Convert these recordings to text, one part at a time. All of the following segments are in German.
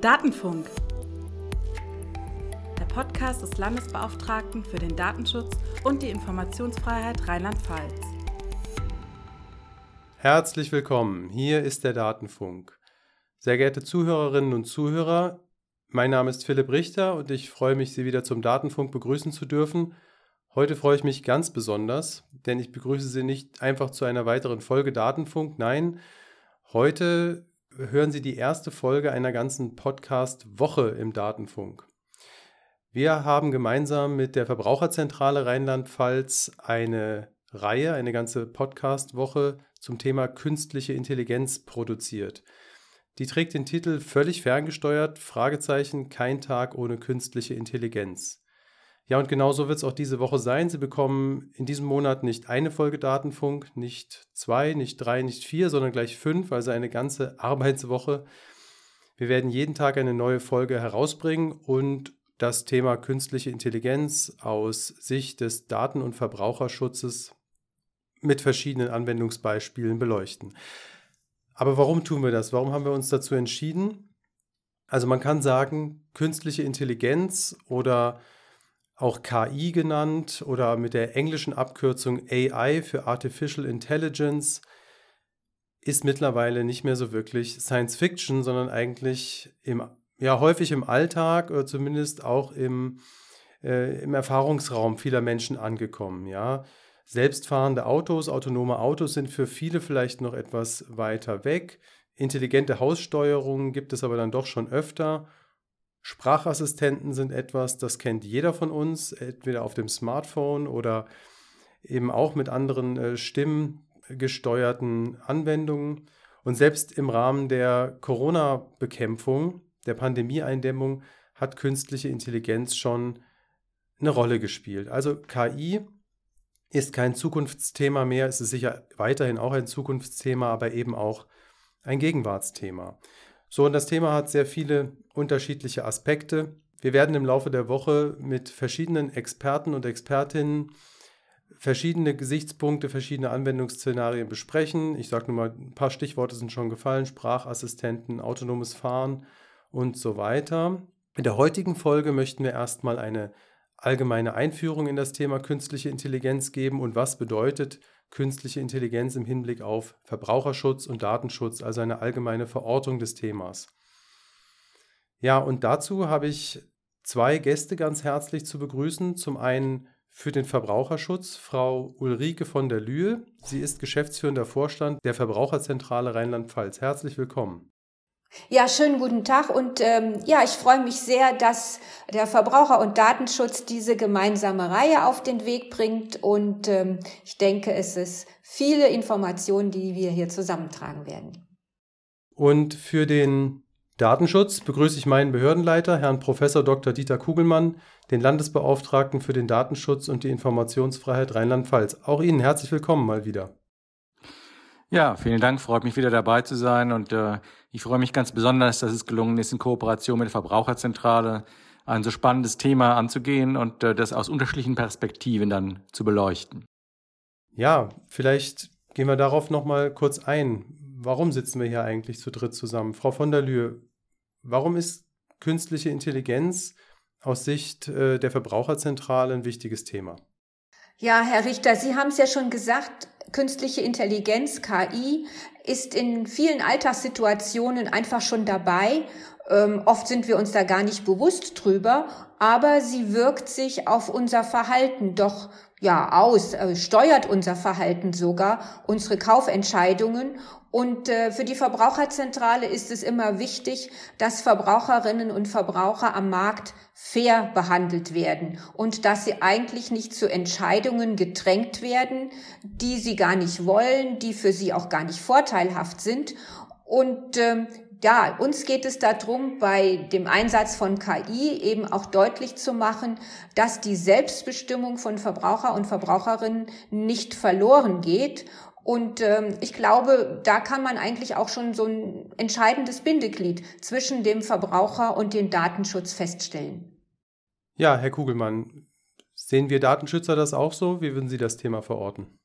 Datenfunk. Der Podcast des Landesbeauftragten für den Datenschutz und die Informationsfreiheit Rheinland-Pfalz. Herzlich willkommen, hier ist der Datenfunk. Sehr geehrte Zuhörerinnen und Zuhörer, mein Name ist Philipp Richter und ich freue mich, Sie wieder zum Datenfunk begrüßen zu dürfen. Heute freue ich mich ganz besonders, denn ich begrüße Sie nicht einfach zu einer weiteren Folge Datenfunk, nein, heute hören Sie die erste Folge einer ganzen Podcast-Woche im Datenfunk. Wir haben gemeinsam mit der Verbraucherzentrale Rheinland-Pfalz eine Reihe, eine ganze Podcast-Woche zum Thema künstliche Intelligenz produziert. Die trägt den Titel Völlig ferngesteuert, Fragezeichen, kein Tag ohne künstliche Intelligenz. Ja, und genau so wird es auch diese Woche sein. Sie bekommen in diesem Monat nicht eine Folge Datenfunk, nicht zwei, nicht drei, nicht vier, sondern gleich fünf, also eine ganze Arbeitswoche. Wir werden jeden Tag eine neue Folge herausbringen und das Thema künstliche Intelligenz aus Sicht des Daten- und Verbraucherschutzes mit verschiedenen Anwendungsbeispielen beleuchten. Aber warum tun wir das? Warum haben wir uns dazu entschieden? Also man kann sagen, künstliche Intelligenz oder auch KI genannt oder mit der englischen Abkürzung AI für Artificial Intelligence, ist mittlerweile nicht mehr so wirklich Science Fiction, sondern eigentlich im, ja, häufig im Alltag oder zumindest auch im, äh, im Erfahrungsraum vieler Menschen angekommen. Ja. Selbstfahrende Autos, autonome Autos sind für viele vielleicht noch etwas weiter weg. Intelligente Haussteuerungen gibt es aber dann doch schon öfter. Sprachassistenten sind etwas, das kennt jeder von uns, entweder auf dem Smartphone oder eben auch mit anderen äh, stimmgesteuerten Anwendungen. Und selbst im Rahmen der Corona-Bekämpfung, der Pandemieeindämmung, hat künstliche Intelligenz schon eine Rolle gespielt. Also KI ist kein Zukunftsthema mehr, es ist sicher weiterhin auch ein Zukunftsthema, aber eben auch ein Gegenwartsthema. So, und das Thema hat sehr viele unterschiedliche Aspekte. Wir werden im Laufe der Woche mit verschiedenen Experten und Expertinnen verschiedene Gesichtspunkte, verschiedene Anwendungsszenarien besprechen. Ich sage nur mal, ein paar Stichworte sind schon gefallen, Sprachassistenten, autonomes Fahren und so weiter. In der heutigen Folge möchten wir erstmal eine allgemeine Einführung in das Thema künstliche Intelligenz geben und was bedeutet künstliche Intelligenz im Hinblick auf Verbraucherschutz und Datenschutz, also eine allgemeine Verortung des Themas. Ja, und dazu habe ich zwei Gäste ganz herzlich zu begrüßen. Zum einen für den Verbraucherschutz Frau Ulrike von der Lühe. Sie ist geschäftsführender Vorstand der Verbraucherzentrale Rheinland-Pfalz. Herzlich willkommen. Ja, schönen guten Tag und ähm, ja, ich freue mich sehr, dass der Verbraucher- und Datenschutz diese gemeinsame Reihe auf den Weg bringt und ähm, ich denke, es ist viele Informationen, die wir hier zusammentragen werden. Und für den Datenschutz begrüße ich meinen Behördenleiter, Herrn Professor Dr. Dieter Kugelmann, den Landesbeauftragten für den Datenschutz und die Informationsfreiheit Rheinland-Pfalz. Auch Ihnen herzlich willkommen mal wieder. Ja, vielen Dank. Freut mich wieder dabei zu sein und äh, ich freue mich ganz besonders, dass es gelungen ist, in Kooperation mit der Verbraucherzentrale ein so spannendes Thema anzugehen und äh, das aus unterschiedlichen Perspektiven dann zu beleuchten. Ja, vielleicht gehen wir darauf noch mal kurz ein. Warum sitzen wir hier eigentlich zu dritt zusammen? Frau von der Lühe, warum ist künstliche Intelligenz aus Sicht äh, der Verbraucherzentrale ein wichtiges Thema? Ja, Herr Richter, Sie haben es ja schon gesagt, künstliche Intelligenz, KI, ist in vielen Alltagssituationen einfach schon dabei. Ähm, oft sind wir uns da gar nicht bewusst drüber, aber sie wirkt sich auf unser Verhalten doch ja aus, äh, steuert unser Verhalten sogar, unsere Kaufentscheidungen und äh, für die Verbraucherzentrale ist es immer wichtig, dass Verbraucherinnen und Verbraucher am Markt fair behandelt werden und dass sie eigentlich nicht zu Entscheidungen gedrängt werden, die sie gar nicht wollen, die für sie auch gar nicht vorteilhaft sind. Und ähm, ja, uns geht es darum, bei dem Einsatz von KI eben auch deutlich zu machen, dass die Selbstbestimmung von Verbraucher und Verbraucherinnen nicht verloren geht und ähm, ich glaube, da kann man eigentlich auch schon so ein entscheidendes Bindeglied zwischen dem Verbraucher und dem Datenschutz feststellen. Ja, Herr Kugelmann, sehen wir Datenschützer das auch so? Wie würden Sie das Thema verorten?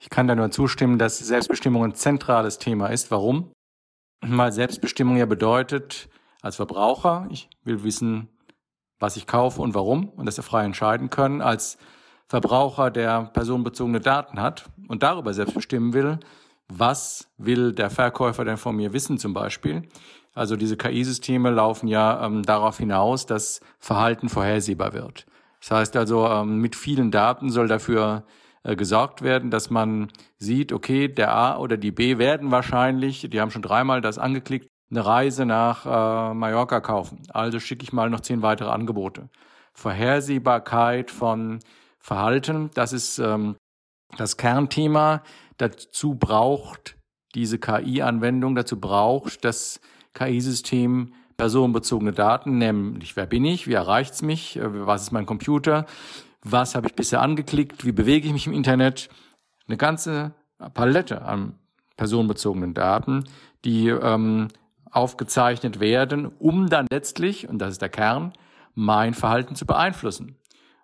Ich kann da nur zustimmen, dass Selbstbestimmung ein zentrales Thema ist. Warum? Weil Selbstbestimmung ja bedeutet, als Verbraucher. Ich will wissen, was ich kaufe und warum und das frei entscheiden können. Als Verbraucher, der personenbezogene Daten hat und darüber selbst bestimmen will, was will der Verkäufer denn von mir wissen zum Beispiel. Also diese KI-Systeme laufen ja ähm, darauf hinaus, dass Verhalten vorhersehbar wird. Das heißt also, ähm, mit vielen Daten soll dafür äh, gesorgt werden, dass man sieht, okay, der A oder die B werden wahrscheinlich, die haben schon dreimal das angeklickt, eine Reise nach äh, Mallorca kaufen. Also schicke ich mal noch zehn weitere Angebote. Vorhersehbarkeit von Verhalten, das ist ähm, das Kernthema. Dazu braucht diese KI-Anwendung, dazu braucht das KI-System personenbezogene Daten, nämlich wer bin ich, wie erreicht's mich, äh, was ist mein Computer, was habe ich bisher angeklickt, wie bewege ich mich im Internet. Eine ganze Palette an personenbezogenen Daten, die ähm, aufgezeichnet werden, um dann letztlich, und das ist der Kern, mein Verhalten zu beeinflussen.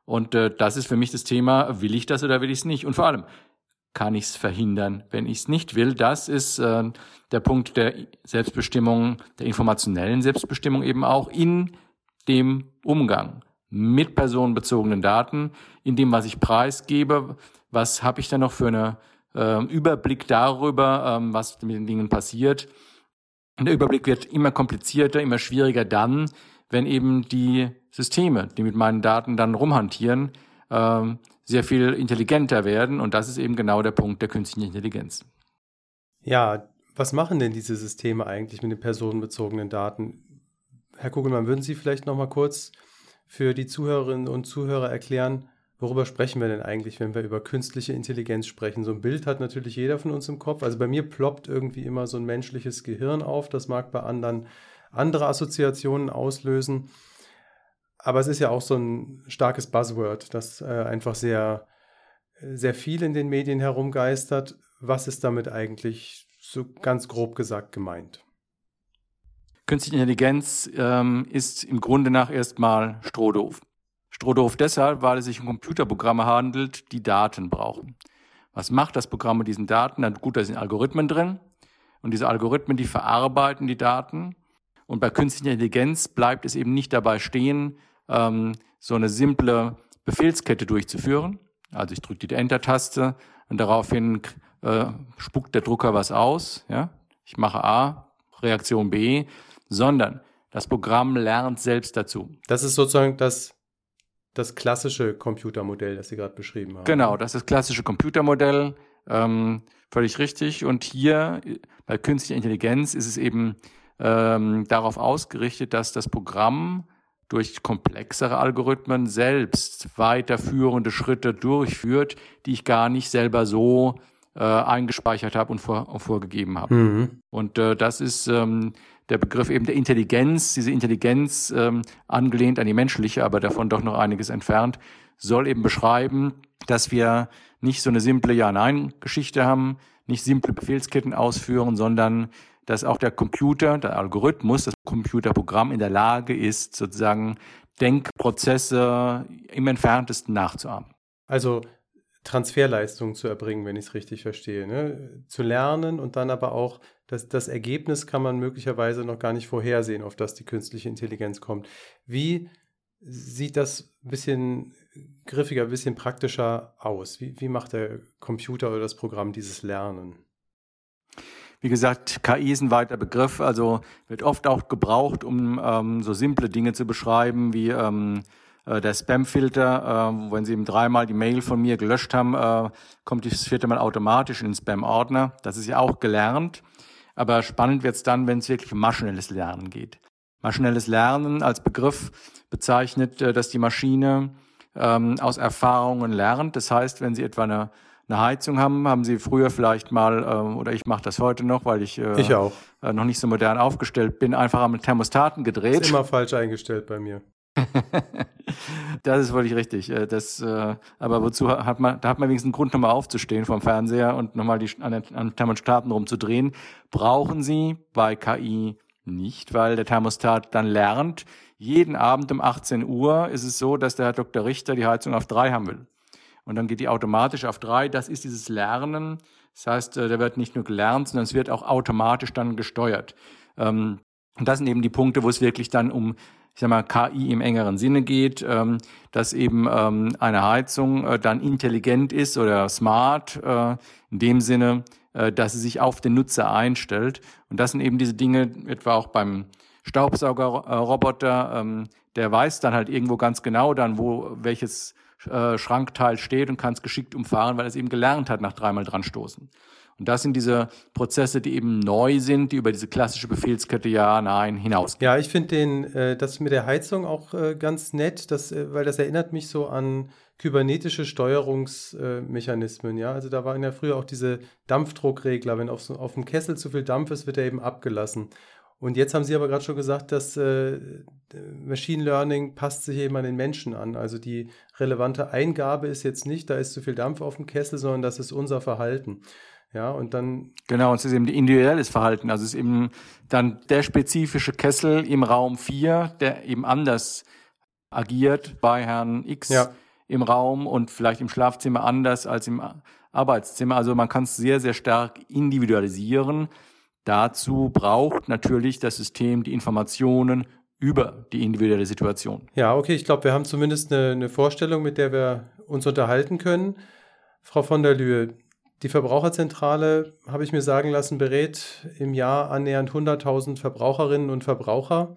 Und äh, das ist für mich das Thema, will ich das oder will ich es nicht? Und vor allem, kann ich es verhindern, wenn ich es nicht will? Das ist äh, der Punkt der Selbstbestimmung, der informationellen Selbstbestimmung eben auch in dem Umgang mit personenbezogenen Daten, in dem, was ich preisgebe, was habe ich da noch für einen äh, Überblick darüber, ähm, was mit den Dingen passiert. Und der Überblick wird immer komplizierter, immer schwieriger dann, wenn eben die Systeme, die mit meinen Daten dann rumhantieren, ähm, sehr viel intelligenter werden. Und das ist eben genau der Punkt der künstlichen Intelligenz. Ja, was machen denn diese Systeme eigentlich mit den personenbezogenen Daten? Herr Kugelmann, würden Sie vielleicht noch mal kurz für die Zuhörerinnen und Zuhörer erklären, worüber sprechen wir denn eigentlich, wenn wir über künstliche Intelligenz sprechen? So ein Bild hat natürlich jeder von uns im Kopf. Also bei mir ploppt irgendwie immer so ein menschliches Gehirn auf. Das mag bei anderen andere Assoziationen auslösen. Aber es ist ja auch so ein starkes Buzzword, das äh, einfach sehr, sehr viel in den Medien herumgeistert. Was ist damit eigentlich so ganz grob gesagt gemeint? Künstliche Intelligenz ähm, ist im Grunde nach erstmal strohdoof. Strohdoof deshalb, weil es sich um Computerprogramme handelt, die Daten brauchen. Was macht das Programm mit diesen Daten? Na gut, da sind Algorithmen drin. Und diese Algorithmen, die verarbeiten die Daten. Und bei künstlicher Intelligenz bleibt es eben nicht dabei stehen, ähm, so eine simple Befehlskette durchzuführen. Also ich drücke die Enter-Taste und daraufhin äh, spuckt der Drucker was aus. Ja? Ich mache A, Reaktion B, sondern das Programm lernt selbst dazu. Das ist sozusagen das, das klassische Computermodell, das Sie gerade beschrieben haben. Genau, das ist das klassische Computermodell. Ähm, völlig richtig. Und hier bei künstlicher Intelligenz ist es eben ähm, darauf ausgerichtet, dass das Programm durch komplexere Algorithmen selbst weiterführende Schritte durchführt, die ich gar nicht selber so äh, eingespeichert habe und, vor, und vorgegeben habe. Mhm. Und äh, das ist ähm, der Begriff eben der Intelligenz, diese Intelligenz ähm, angelehnt an die menschliche, aber davon doch noch einiges entfernt, soll eben beschreiben, dass wir nicht so eine simple Ja-Nein-Geschichte haben, nicht simple Befehlsketten ausführen, sondern dass auch der Computer, der Algorithmus, das Computerprogramm in der Lage ist, sozusagen Denkprozesse im entferntesten nachzuahmen. Also Transferleistung zu erbringen, wenn ich es richtig verstehe. Ne? Zu lernen und dann aber auch, dass das Ergebnis kann man möglicherweise noch gar nicht vorhersehen, auf das die künstliche Intelligenz kommt. Wie sieht das ein bisschen griffiger, ein bisschen praktischer aus? Wie, wie macht der Computer oder das Programm dieses Lernen? Wie gesagt, KI ist ein weiter Begriff, also wird oft auch gebraucht, um ähm, so simple Dinge zu beschreiben wie ähm, äh, der Spam-Filter. Äh, wenn Sie eben dreimal die Mail von mir gelöscht haben, äh, kommt das vierte Mal automatisch in den Spam-Ordner. Das ist ja auch gelernt. Aber spannend wird es dann, wenn es wirklich um maschinelles Lernen geht. Maschinelles Lernen als Begriff bezeichnet, äh, dass die Maschine ähm, aus Erfahrungen lernt. Das heißt, wenn Sie etwa eine eine Heizung haben, haben Sie früher vielleicht mal, ähm, oder ich mache das heute noch, weil ich, äh, ich auch. Äh, noch nicht so modern aufgestellt bin, einfach am Thermostaten gedreht. Ist immer falsch eingestellt bei mir. Das ist völlig richtig. Äh, das, äh, aber wozu hat man, da hat man wenigstens einen Grund, nochmal aufzustehen vom Fernseher und nochmal die, an den, Thermostaten rumzudrehen. Brauchen Sie bei KI nicht, weil der Thermostat dann lernt. Jeden Abend um 18 Uhr ist es so, dass der Herr Dr. Richter die Heizung auf drei haben will und dann geht die automatisch auf drei. Das ist dieses Lernen. Das heißt, äh, da wird nicht nur gelernt, sondern es wird auch automatisch dann gesteuert. Ähm, Und das sind eben die Punkte, wo es wirklich dann um ich sag mal, KI im engeren Sinne geht, ähm, dass eben ähm, eine Heizung äh, dann intelligent ist oder smart, äh, in dem Sinne, äh, dass sie sich auf den Nutzer einstellt. Und das sind eben diese Dinge, etwa auch beim Staubsaugerroboter, ähm, der weiß dann halt irgendwo ganz genau dann, wo welches äh, Schrankteil steht und kann es geschickt umfahren, weil er es eben gelernt hat nach dreimal dran stoßen. Und das sind diese Prozesse, die eben neu sind, die über diese klassische Befehlskette Ja, Nein hinausgehen. Ja, ich finde äh, das mit der Heizung auch äh, ganz nett, das, äh, weil das erinnert mich so an kybernetische Steuerungsmechanismen. ja, also da waren ja früher auch diese Dampfdruckregler. Wenn auf, so, auf dem Kessel zu viel Dampf ist, wird er eben abgelassen. Und jetzt haben Sie aber gerade schon gesagt, dass äh, Machine Learning passt sich eben an den Menschen an. Also die relevante Eingabe ist jetzt nicht, da ist zu viel Dampf auf dem Kessel, sondern das ist unser Verhalten. Ja, und dann. Genau, und es ist eben individuelles Verhalten. Also es ist eben dann der spezifische Kessel im Raum 4, der eben anders agiert bei Herrn X ja. im Raum und vielleicht im Schlafzimmer anders als im Arbeitszimmer. Also man kann es sehr, sehr stark individualisieren. Dazu braucht natürlich das System die Informationen über die individuelle Situation. Ja, okay, ich glaube, wir haben zumindest eine, eine Vorstellung, mit der wir uns unterhalten können. Frau von der Lühe, die Verbraucherzentrale, habe ich mir sagen lassen, berät im Jahr annähernd 100.000 Verbraucherinnen und Verbraucher.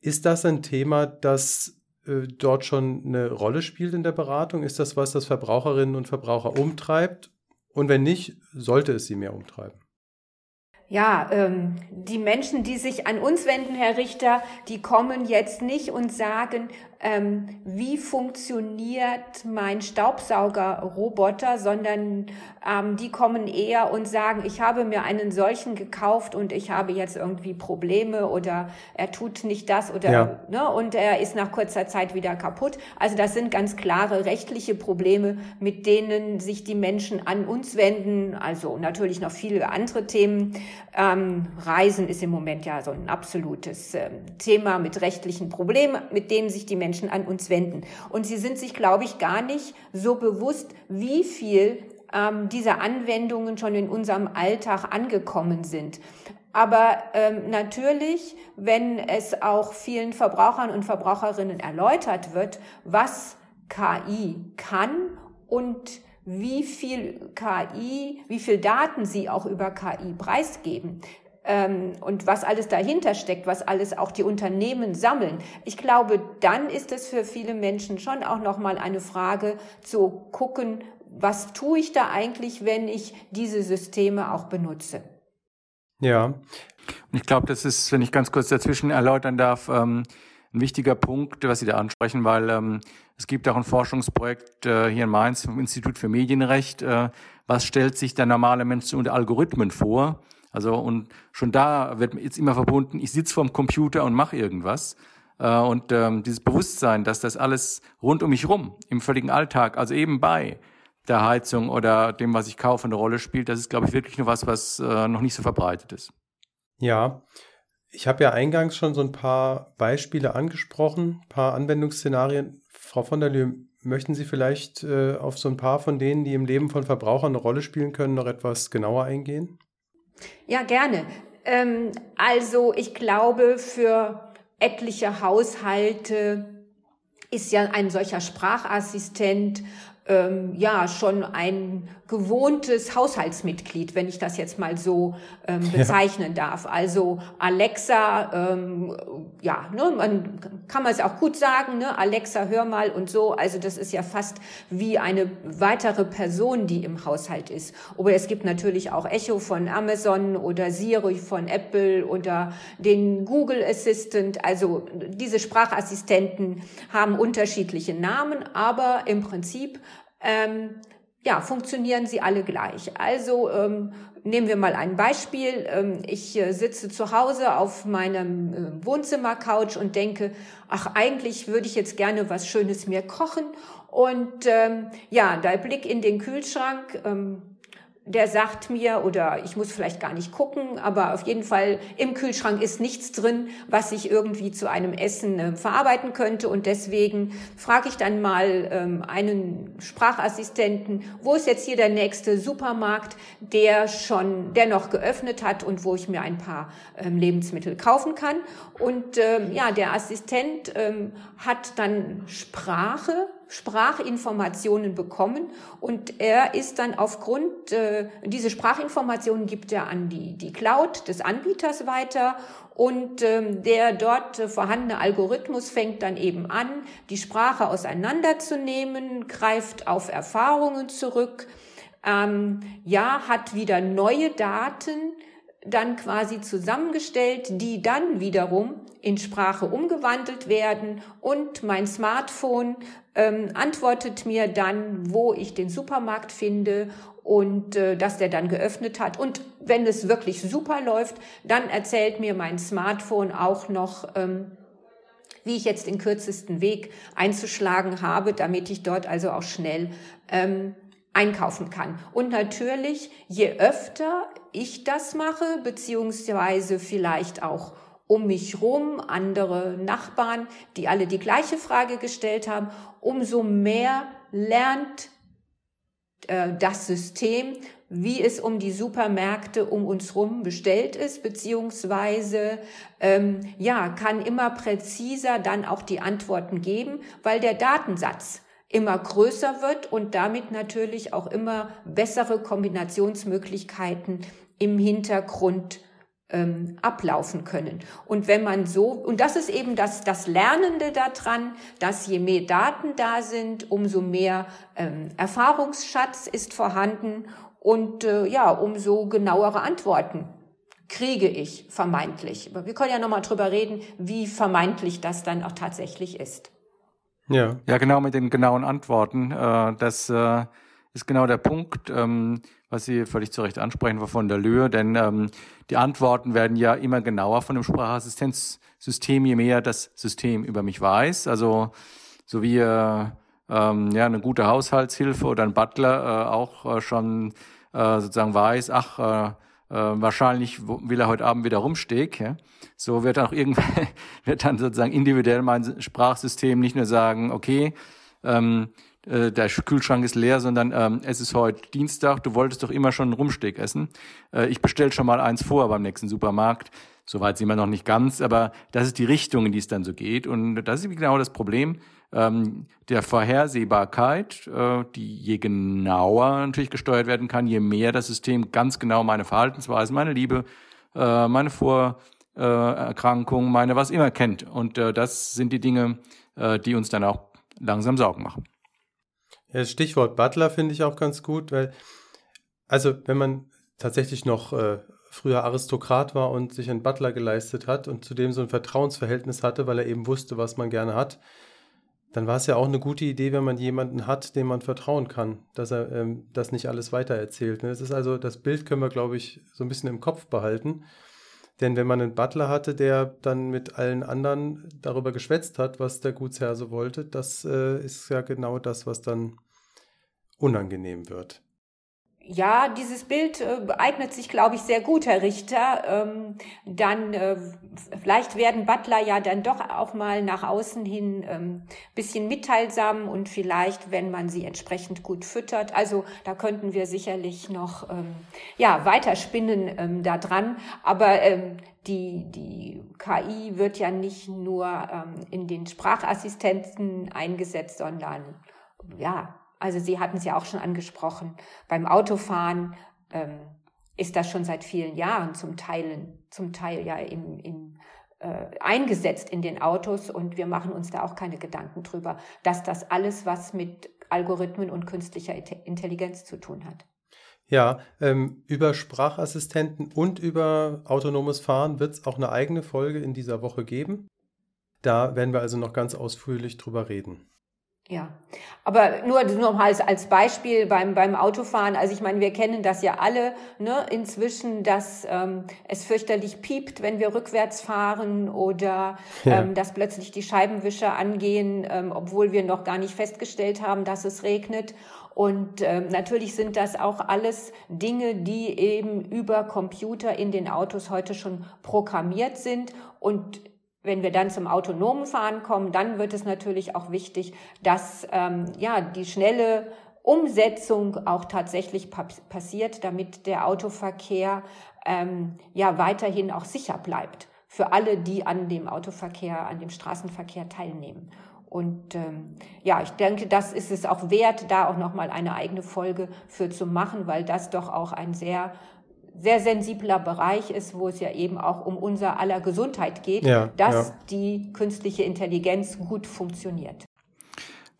Ist das ein Thema, das äh, dort schon eine Rolle spielt in der Beratung? Ist das was, das Verbraucherinnen und Verbraucher umtreibt? Und wenn nicht, sollte es sie mehr umtreiben? Ja, ähm, die Menschen, die sich an uns wenden, Herr Richter, die kommen jetzt nicht und sagen, ähm, wie funktioniert mein Staubsaugerroboter, sondern ähm, die kommen eher und sagen, ich habe mir einen solchen gekauft und ich habe jetzt irgendwie Probleme oder er tut nicht das oder ja. ne, und er ist nach kurzer Zeit wieder kaputt. Also das sind ganz klare rechtliche Probleme, mit denen sich die Menschen an uns wenden. Also natürlich noch viele andere Themen. Ähm, Reisen ist im Moment ja so ein absolutes äh, Thema mit rechtlichen Problemen, mit denen sich die Menschen Menschen an uns wenden. Und sie sind sich, glaube ich, gar nicht so bewusst, wie viel ähm, dieser Anwendungen schon in unserem Alltag angekommen sind. Aber ähm, natürlich, wenn es auch vielen Verbrauchern und Verbraucherinnen erläutert wird, was KI kann und wie viel KI, wie viel Daten sie auch über KI preisgeben, und was alles dahinter steckt, was alles auch die Unternehmen sammeln. Ich glaube, dann ist es für viele Menschen schon auch nochmal eine Frage zu gucken, was tue ich da eigentlich, wenn ich diese Systeme auch benutze. Ja. Und ich glaube, das ist, wenn ich ganz kurz dazwischen erläutern darf, ähm, ein wichtiger Punkt, was Sie da ansprechen, weil ähm, es gibt auch ein Forschungsprojekt äh, hier in Mainz vom Institut für Medienrecht. Äh, was stellt sich der normale Mensch unter Algorithmen vor? Also und schon da wird jetzt immer verbunden, ich sitze vorm Computer und mache irgendwas. Äh, und ähm, dieses Bewusstsein, dass das alles rund um mich rum, im völligen Alltag, also eben bei der Heizung oder dem, was ich kaufe, eine Rolle spielt, das ist, glaube ich, wirklich nur was, was äh, noch nicht so verbreitet ist. Ja, ich habe ja eingangs schon so ein paar Beispiele angesprochen, ein paar Anwendungsszenarien. Frau von der Lühe, möchten Sie vielleicht äh, auf so ein paar von denen, die im Leben von Verbrauchern eine Rolle spielen können, noch etwas genauer eingehen? Ja, gerne. Ähm, also ich glaube, für etliche Haushalte ist ja ein solcher Sprachassistent ähm, ja schon ein gewohntes Haushaltsmitglied, wenn ich das jetzt mal so ähm, bezeichnen ja. darf. Also Alexa, ähm, ja, ne, man kann man es auch gut sagen, ne, Alexa, hör mal und so. Also das ist ja fast wie eine weitere Person, die im Haushalt ist. Aber es gibt natürlich auch Echo von Amazon oder Siri von Apple oder den Google Assistant. Also diese Sprachassistenten haben unterschiedliche Namen, aber im Prinzip ähm, ja, funktionieren sie alle gleich. Also ähm, nehmen wir mal ein Beispiel. Ähm, ich äh, sitze zu Hause auf meinem äh, Wohnzimmercouch und denke, ach, eigentlich würde ich jetzt gerne was Schönes mir kochen. Und ähm, ja, der Blick in den Kühlschrank, ähm, der sagt mir, oder ich muss vielleicht gar nicht gucken, aber auf jeden Fall im Kühlschrank ist nichts drin, was ich irgendwie zu einem Essen äh, verarbeiten könnte. Und deswegen frage ich dann mal ähm, einen Sprachassistenten, wo ist jetzt hier der nächste Supermarkt, der schon, der noch geöffnet hat und wo ich mir ein paar ähm, Lebensmittel kaufen kann. Und ähm, ja, der Assistent ähm, hat dann Sprache Sprachinformationen bekommen und er ist dann aufgrund, äh, diese Sprachinformationen gibt er an die, die Cloud des Anbieters weiter und ähm, der dort vorhandene Algorithmus fängt dann eben an, die Sprache auseinanderzunehmen, greift auf Erfahrungen zurück, ähm, ja, hat wieder neue Daten, dann quasi zusammengestellt, die dann wiederum in Sprache umgewandelt werden und mein Smartphone ähm, antwortet mir dann, wo ich den Supermarkt finde und äh, dass der dann geöffnet hat. Und wenn es wirklich super läuft, dann erzählt mir mein Smartphone auch noch, ähm, wie ich jetzt den kürzesten Weg einzuschlagen habe, damit ich dort also auch schnell ähm, einkaufen kann. Und natürlich, je öfter ich das mache, beziehungsweise vielleicht auch um mich rum, andere Nachbarn, die alle die gleiche Frage gestellt haben, umso mehr lernt äh, das System, wie es um die Supermärkte um uns rum bestellt ist, beziehungsweise ähm, ja, kann immer präziser dann auch die Antworten geben, weil der Datensatz immer größer wird und damit natürlich auch immer bessere Kombinationsmöglichkeiten im Hintergrund ähm, ablaufen können. Und wenn man so, und das ist eben das, das Lernende daran, dass je mehr Daten da sind, umso mehr ähm, Erfahrungsschatz ist vorhanden und äh, ja, umso genauere Antworten kriege ich vermeintlich. Aber wir können ja nochmal drüber reden, wie vermeintlich das dann auch tatsächlich ist. Ja. Ja, genau mit den genauen Antworten. Äh, das äh, ist genau der Punkt, ähm, was Sie völlig zu Recht ansprechen, von der Löhe, denn ähm, die Antworten werden ja immer genauer von dem Sprachassistenzsystem, je mehr das System über mich weiß. Also so wie äh, ähm, ja eine gute Haushaltshilfe oder ein Butler äh, auch äh, schon äh, sozusagen weiß, ach äh, äh, wahrscheinlich will er heute Abend wieder rumstehen. Ja? So wird auch irgendwann wird dann sozusagen individuell mein Sprachsystem nicht nur sagen, okay, ähm, äh, der Kühlschrank ist leer, sondern ähm, es ist heute Dienstag, du wolltest doch immer schon einen Rumsteak essen. Äh, ich bestell schon mal eins vor beim nächsten Supermarkt. Soweit sind wir noch nicht ganz, aber das ist die Richtung, in die es dann so geht. Und das ist genau das Problem ähm, der Vorhersehbarkeit, äh, die je genauer natürlich gesteuert werden kann, je mehr das System ganz genau meine Verhaltensweisen, meine Liebe, äh, meine Vorerkrankung, meine was immer kennt. Und äh, das sind die Dinge, äh, die uns dann auch langsam Sorgen machen. Ja, das Stichwort Butler finde ich auch ganz gut, weil, also wenn man tatsächlich noch äh, früher Aristokrat war und sich einen Butler geleistet hat und zudem so ein Vertrauensverhältnis hatte, weil er eben wusste, was man gerne hat, dann war es ja auch eine gute Idee, wenn man jemanden hat, dem man vertrauen kann, dass er ähm, das nicht alles weitererzählt. Ne? Das ist also, das Bild können wir, glaube ich, so ein bisschen im Kopf behalten. Denn wenn man einen Butler hatte, der dann mit allen anderen darüber geschwätzt hat, was der Gutsherr so wollte, das äh, ist ja genau das, was dann unangenehm wird. Ja, dieses Bild äh, eignet sich, glaube ich, sehr gut, Herr Richter. Ähm, dann äh, vielleicht werden Butler ja dann doch auch mal nach außen hin ähm, bisschen mitteilsam und vielleicht, wenn man sie entsprechend gut füttert. Also da könnten wir sicherlich noch ähm, ja weiterspinnen ähm, da dran. Aber ähm, die die KI wird ja nicht nur ähm, in den Sprachassistenten eingesetzt, sondern ja also Sie hatten es ja auch schon angesprochen, beim Autofahren ähm, ist das schon seit vielen Jahren zum Teil, zum Teil ja im, im, äh, eingesetzt in den Autos und wir machen uns da auch keine Gedanken drüber, dass das alles was mit Algorithmen und künstlicher Intelligenz zu tun hat. Ja, ähm, über Sprachassistenten und über autonomes Fahren wird es auch eine eigene Folge in dieser Woche geben. Da werden wir also noch ganz ausführlich drüber reden. Ja, aber nur, nur mal als, als Beispiel beim, beim Autofahren. Also ich meine, wir kennen das ja alle ne, inzwischen, dass ähm, es fürchterlich piept, wenn wir rückwärts fahren oder ja. ähm, dass plötzlich die Scheibenwischer angehen, ähm, obwohl wir noch gar nicht festgestellt haben, dass es regnet. Und äh, natürlich sind das auch alles Dinge, die eben über Computer in den Autos heute schon programmiert sind. Und wenn wir dann zum autonomen Fahren kommen, dann wird es natürlich auch wichtig, dass ähm, ja die schnelle Umsetzung auch tatsächlich passiert, damit der Autoverkehr ähm, ja weiterhin auch sicher bleibt für alle, die an dem Autoverkehr, an dem Straßenverkehr teilnehmen. Und ähm, ja, ich denke, das ist es auch wert, da auch nochmal eine eigene Folge für zu machen, weil das doch auch ein sehr sehr sensibler Bereich ist, wo es ja eben auch um unser aller Gesundheit geht, ja, dass ja. die künstliche Intelligenz gut funktioniert.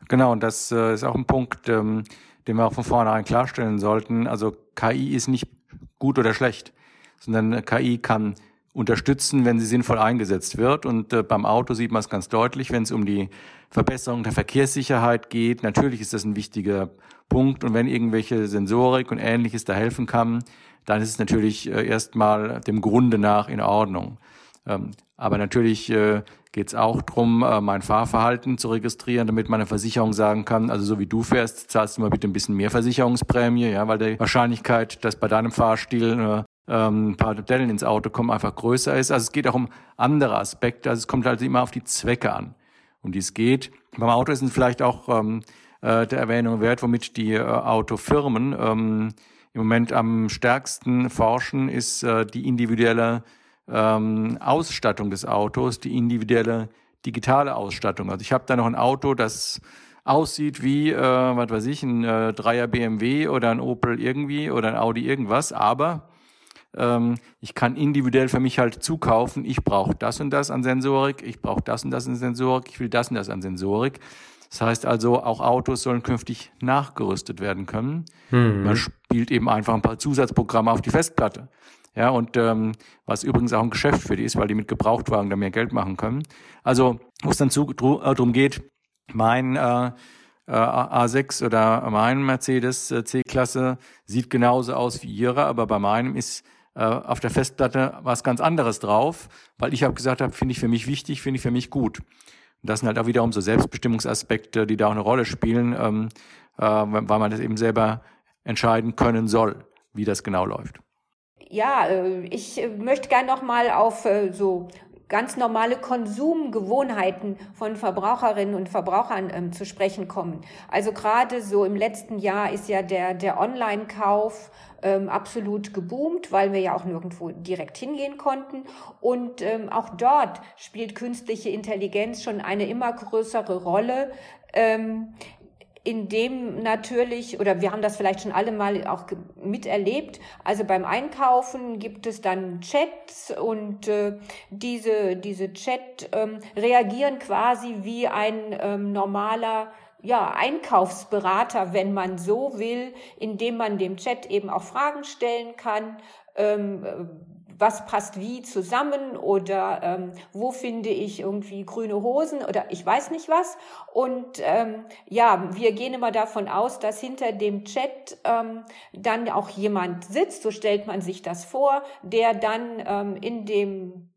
Genau, und das äh, ist auch ein Punkt, ähm, den wir auch von vornherein klarstellen sollten. Also KI ist nicht gut oder schlecht, sondern KI kann unterstützen, wenn sie sinnvoll eingesetzt wird. Und äh, beim Auto sieht man es ganz deutlich, wenn es um die Verbesserung der Verkehrssicherheit geht. Natürlich ist das ein wichtiger Punkt. Und wenn irgendwelche Sensorik und Ähnliches da helfen kann, dann ist es natürlich äh, erstmal dem Grunde nach in Ordnung. Ähm, aber natürlich äh, geht es auch drum, äh, mein Fahrverhalten zu registrieren, damit meine Versicherung sagen kann, also so wie du fährst, zahlst du mal bitte ein bisschen mehr Versicherungsprämie, ja, weil die Wahrscheinlichkeit, dass bei deinem Fahrstil äh, ähm, ein paar Dellen ins Auto kommen, einfach größer ist. Also es geht auch um andere Aspekte. Also es kommt halt immer auf die Zwecke an, um die es geht. Beim Auto ist es vielleicht auch ähm, äh, der Erwähnung wert, womit die äh, Autofirmen ähm, im Moment am stärksten forschen, ist äh, die individuelle ähm, Ausstattung des Autos, die individuelle digitale Ausstattung. Also ich habe da noch ein Auto, das aussieht wie, äh, was weiß ich, ein äh, Dreier BMW oder ein Opel irgendwie oder ein Audi irgendwas, aber ähm, ich kann individuell für mich halt zukaufen, ich brauche das und das an Sensorik, ich brauche das und das an Sensorik, ich will das und das an Sensorik. Das heißt also, auch Autos sollen künftig nachgerüstet werden können. Mhm. Man spielt eben einfach ein paar Zusatzprogramme auf die Festplatte. Ja, und ähm, was übrigens auch ein Geschäft für die ist, weil die mit Gebrauchtwagen da mehr Geld machen können. Also, wo es dann zu, äh, darum geht, mein äh, äh, A6 oder mein Mercedes äh, C-Klasse sieht genauso aus wie ihre, aber bei meinem ist äh, auf der Festplatte was ganz anderes drauf, weil ich habe gesagt habe, finde ich für mich wichtig, finde ich für mich gut. Das sind halt auch wiederum so Selbstbestimmungsaspekte, die da auch eine Rolle spielen, ähm, äh, weil man das eben selber entscheiden können soll, wie das genau läuft. Ja, äh, ich möchte gerne noch mal auf so ganz normale Konsumgewohnheiten von Verbraucherinnen und Verbrauchern ähm, zu sprechen kommen. Also gerade so im letzten Jahr ist ja der, der Online-Kauf ähm, absolut geboomt, weil wir ja auch nirgendwo direkt hingehen konnten. Und ähm, auch dort spielt künstliche Intelligenz schon eine immer größere Rolle. In dem natürlich, oder wir haben das vielleicht schon alle mal auch miterlebt, also beim Einkaufen gibt es dann Chats und äh, diese, diese Chat ähm, reagieren quasi wie ein ähm, normaler ja, Einkaufsberater, wenn man so will, indem man dem Chat eben auch Fragen stellen kann. Ähm, was passt wie zusammen oder ähm, wo finde ich irgendwie grüne Hosen oder ich weiß nicht was. Und ähm, ja, wir gehen immer davon aus, dass hinter dem Chat ähm, dann auch jemand sitzt, so stellt man sich das vor, der dann ähm, in dem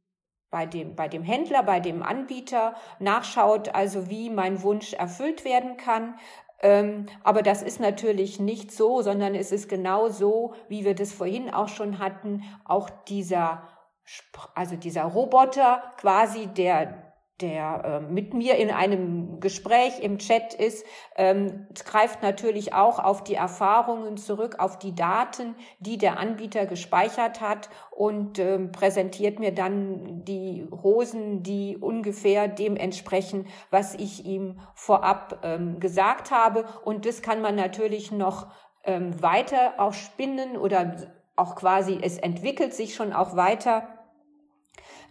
bei dem, bei dem Händler, bei dem Anbieter nachschaut, also wie mein Wunsch erfüllt werden kann. Ähm, aber das ist natürlich nicht so, sondern es ist genau so, wie wir das vorhin auch schon hatten, auch dieser, also dieser Roboter quasi, der der äh, mit mir in einem Gespräch im Chat ist, ähm, greift natürlich auch auf die Erfahrungen zurück, auf die Daten, die der Anbieter gespeichert hat und ähm, präsentiert mir dann die Hosen, die ungefähr dem entsprechen, was ich ihm vorab ähm, gesagt habe. Und das kann man natürlich noch ähm, weiter auch spinnen oder auch quasi, es entwickelt sich schon auch weiter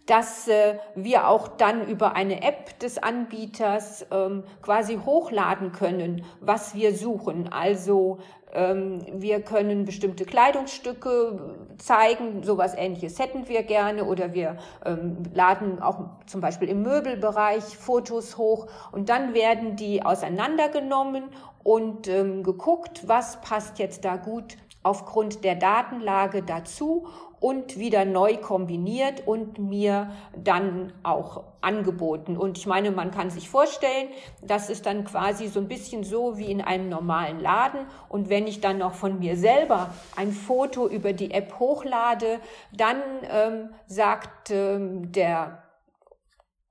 dass äh, wir auch dann über eine App des Anbieters ähm, quasi hochladen können, was wir suchen. Also ähm, wir können bestimmte Kleidungsstücke zeigen, sowas ähnliches hätten wir gerne oder wir ähm, laden auch zum Beispiel im Möbelbereich Fotos hoch und dann werden die auseinandergenommen und ähm, geguckt, was passt jetzt da gut aufgrund der Datenlage dazu und wieder neu kombiniert und mir dann auch angeboten. Und ich meine, man kann sich vorstellen, das ist dann quasi so ein bisschen so wie in einem normalen Laden. Und wenn ich dann noch von mir selber ein Foto über die App hochlade, dann ähm, sagt ähm, der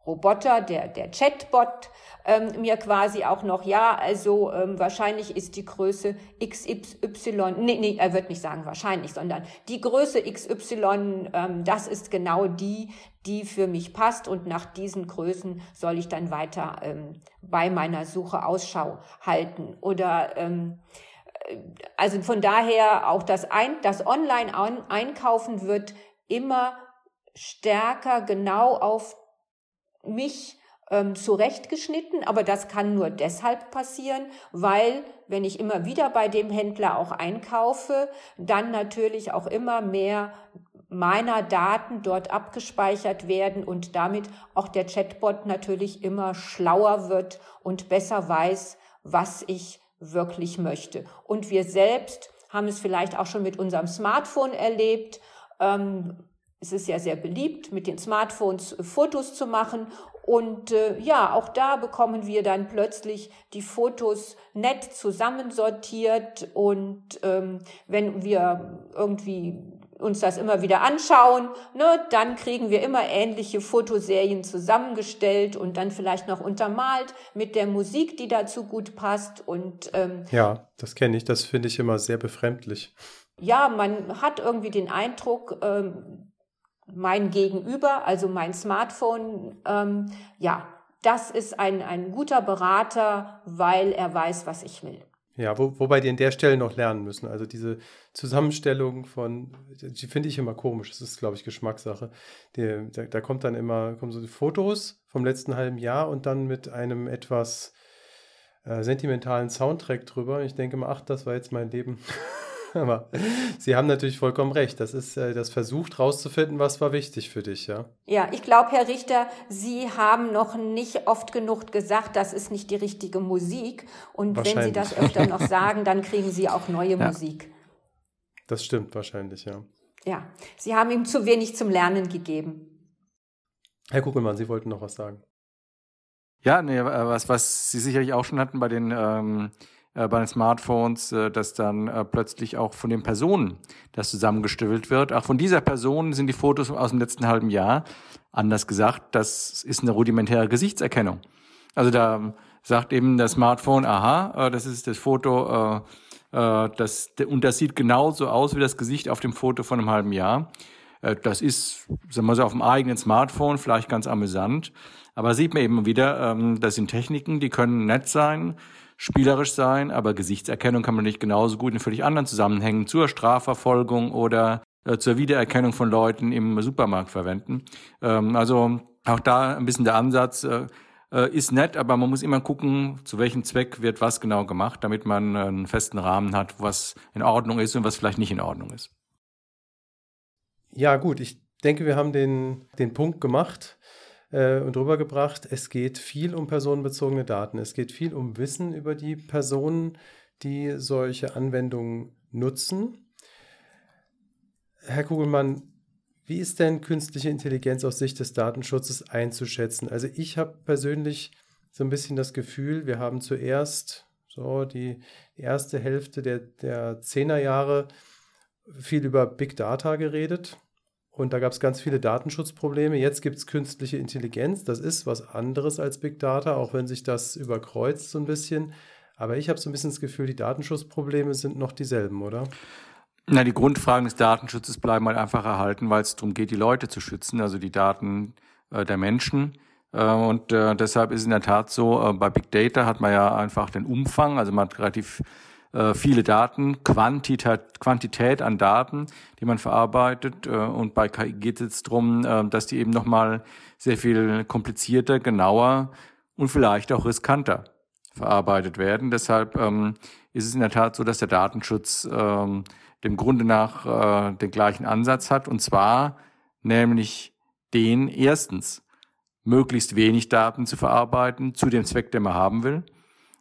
Roboter, der, der Chatbot, ähm, mir quasi auch noch, ja, also ähm, wahrscheinlich ist die Größe XY, nee, nee, er wird nicht sagen wahrscheinlich, sondern die Größe XY, ähm, das ist genau die, die für mich passt und nach diesen Größen soll ich dann weiter ähm, bei meiner Suche Ausschau halten. Oder ähm, äh, also von daher auch das, Ein das Online-Einkaufen wird immer stärker genau auf mich ähm, zurechtgeschnitten, aber das kann nur deshalb passieren, weil wenn ich immer wieder bei dem Händler auch einkaufe, dann natürlich auch immer mehr meiner Daten dort abgespeichert werden und damit auch der Chatbot natürlich immer schlauer wird und besser weiß, was ich wirklich möchte. Und wir selbst haben es vielleicht auch schon mit unserem Smartphone erlebt. Ähm, es ist ja sehr beliebt, mit den Smartphones Fotos zu machen und äh, ja, auch da bekommen wir dann plötzlich die Fotos nett zusammensortiert. Und ähm, wenn wir irgendwie uns das immer wieder anschauen, ne, dann kriegen wir immer ähnliche Fotoserien zusammengestellt und dann vielleicht noch untermalt mit der Musik, die dazu gut passt. Und ähm, ja, das kenne ich. Das finde ich immer sehr befremdlich. Ja, man hat irgendwie den Eindruck, ähm, mein Gegenüber, also mein Smartphone, ähm, ja, das ist ein, ein guter Berater, weil er weiß, was ich will. Ja, wo, wobei die an der Stelle noch lernen müssen. Also diese Zusammenstellung von, die finde ich immer komisch. Das ist, glaube ich, Geschmackssache. Die, da, da, kommt dann immer, kommen so Fotos vom letzten halben Jahr und dann mit einem etwas äh, sentimentalen Soundtrack drüber. Ich denke mal, ach, das war jetzt mein Leben. Aber Sie haben natürlich vollkommen recht. Das ist äh, das versucht rauszufinden, was war wichtig für dich, ja? Ja, ich glaube, Herr Richter, Sie haben noch nicht oft genug gesagt, das ist nicht die richtige Musik. Und wenn Sie das öfter noch sagen, dann kriegen Sie auch neue ja. Musik. Das stimmt wahrscheinlich, ja. Ja, Sie haben ihm zu wenig zum Lernen gegeben. Herr Kugelmann, Sie wollten noch was sagen. Ja, nee, was, was Sie sicherlich auch schon hatten bei den ähm, äh, bei den Smartphones, äh, dass dann äh, plötzlich auch von den Personen das zusammengestüffelt wird. Auch von dieser Person sind die Fotos aus dem letzten halben Jahr. Anders gesagt, das ist eine rudimentäre Gesichtserkennung. Also da sagt eben das Smartphone, aha, äh, das ist das Foto, äh, äh, das, und das sieht genauso aus wie das Gesicht auf dem Foto von einem halben Jahr. Das ist, sagen wir so, auf dem eigenen Smartphone vielleicht ganz amüsant. Aber sieht man eben wieder, ähm, das sind Techniken, die können nett sein, spielerisch sein, aber Gesichtserkennung kann man nicht genauso gut in völlig anderen Zusammenhängen zur Strafverfolgung oder äh, zur Wiedererkennung von Leuten im Supermarkt verwenden. Ähm, also auch da ein bisschen der Ansatz äh, äh, ist nett, aber man muss immer gucken, zu welchem Zweck wird was genau gemacht, damit man einen festen Rahmen hat, was in Ordnung ist und was vielleicht nicht in Ordnung ist. Ja, gut, ich denke, wir haben den, den Punkt gemacht äh, und rübergebracht, es geht viel um personenbezogene Daten. Es geht viel um Wissen über die Personen, die solche Anwendungen nutzen. Herr Kugelmann, wie ist denn künstliche Intelligenz aus Sicht des Datenschutzes einzuschätzen? Also ich habe persönlich so ein bisschen das Gefühl, wir haben zuerst so die, erste Hälfte der, der Zehnerjahre viel über Big Data geredet. Und da gab es ganz viele Datenschutzprobleme. Jetzt gibt es künstliche Intelligenz. Das ist was anderes als Big Data, auch wenn sich das überkreuzt so ein bisschen. Aber ich habe so ein bisschen das Gefühl, die Datenschutzprobleme sind noch dieselben, oder? Na, die Grundfragen des Datenschutzes bleiben halt einfach erhalten, weil es darum geht, die Leute zu schützen, also die Daten äh, der Menschen. Äh, und äh, deshalb ist es in der Tat so, äh, bei Big Data hat man ja einfach den Umfang, also man hat relativ äh, viele Daten, Quantität, Quantität an Daten, die man verarbeitet. Äh, und bei KI geht es darum, äh, dass die eben nochmal sehr viel komplizierter, genauer und vielleicht auch riskanter verarbeitet werden. Deshalb ähm, ist es in der Tat so, dass der Datenschutz ähm, dem Grunde nach den gleichen Ansatz hat. Und zwar nämlich den erstens, möglichst wenig Daten zu verarbeiten zu dem Zweck, den man haben will.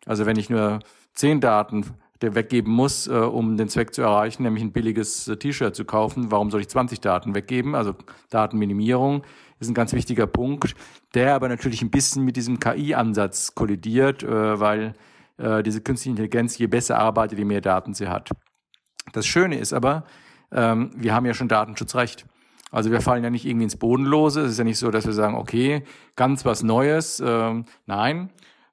Also wenn ich nur zehn Daten der weggeben muss, äh, um den Zweck zu erreichen, nämlich ein billiges äh, T-Shirt zu kaufen. Warum soll ich 20 Daten weggeben? Also Datenminimierung ist ein ganz wichtiger Punkt, der aber natürlich ein bisschen mit diesem KI-Ansatz kollidiert, äh, weil äh, diese künstliche Intelligenz, je besser arbeitet, je mehr Daten sie hat. Das Schöne ist aber, ähm, wir haben ja schon Datenschutzrecht. Also wir fallen ja nicht irgendwie ins Bodenlose. Es ist ja nicht so, dass wir sagen, okay, ganz was Neues. Ähm, nein,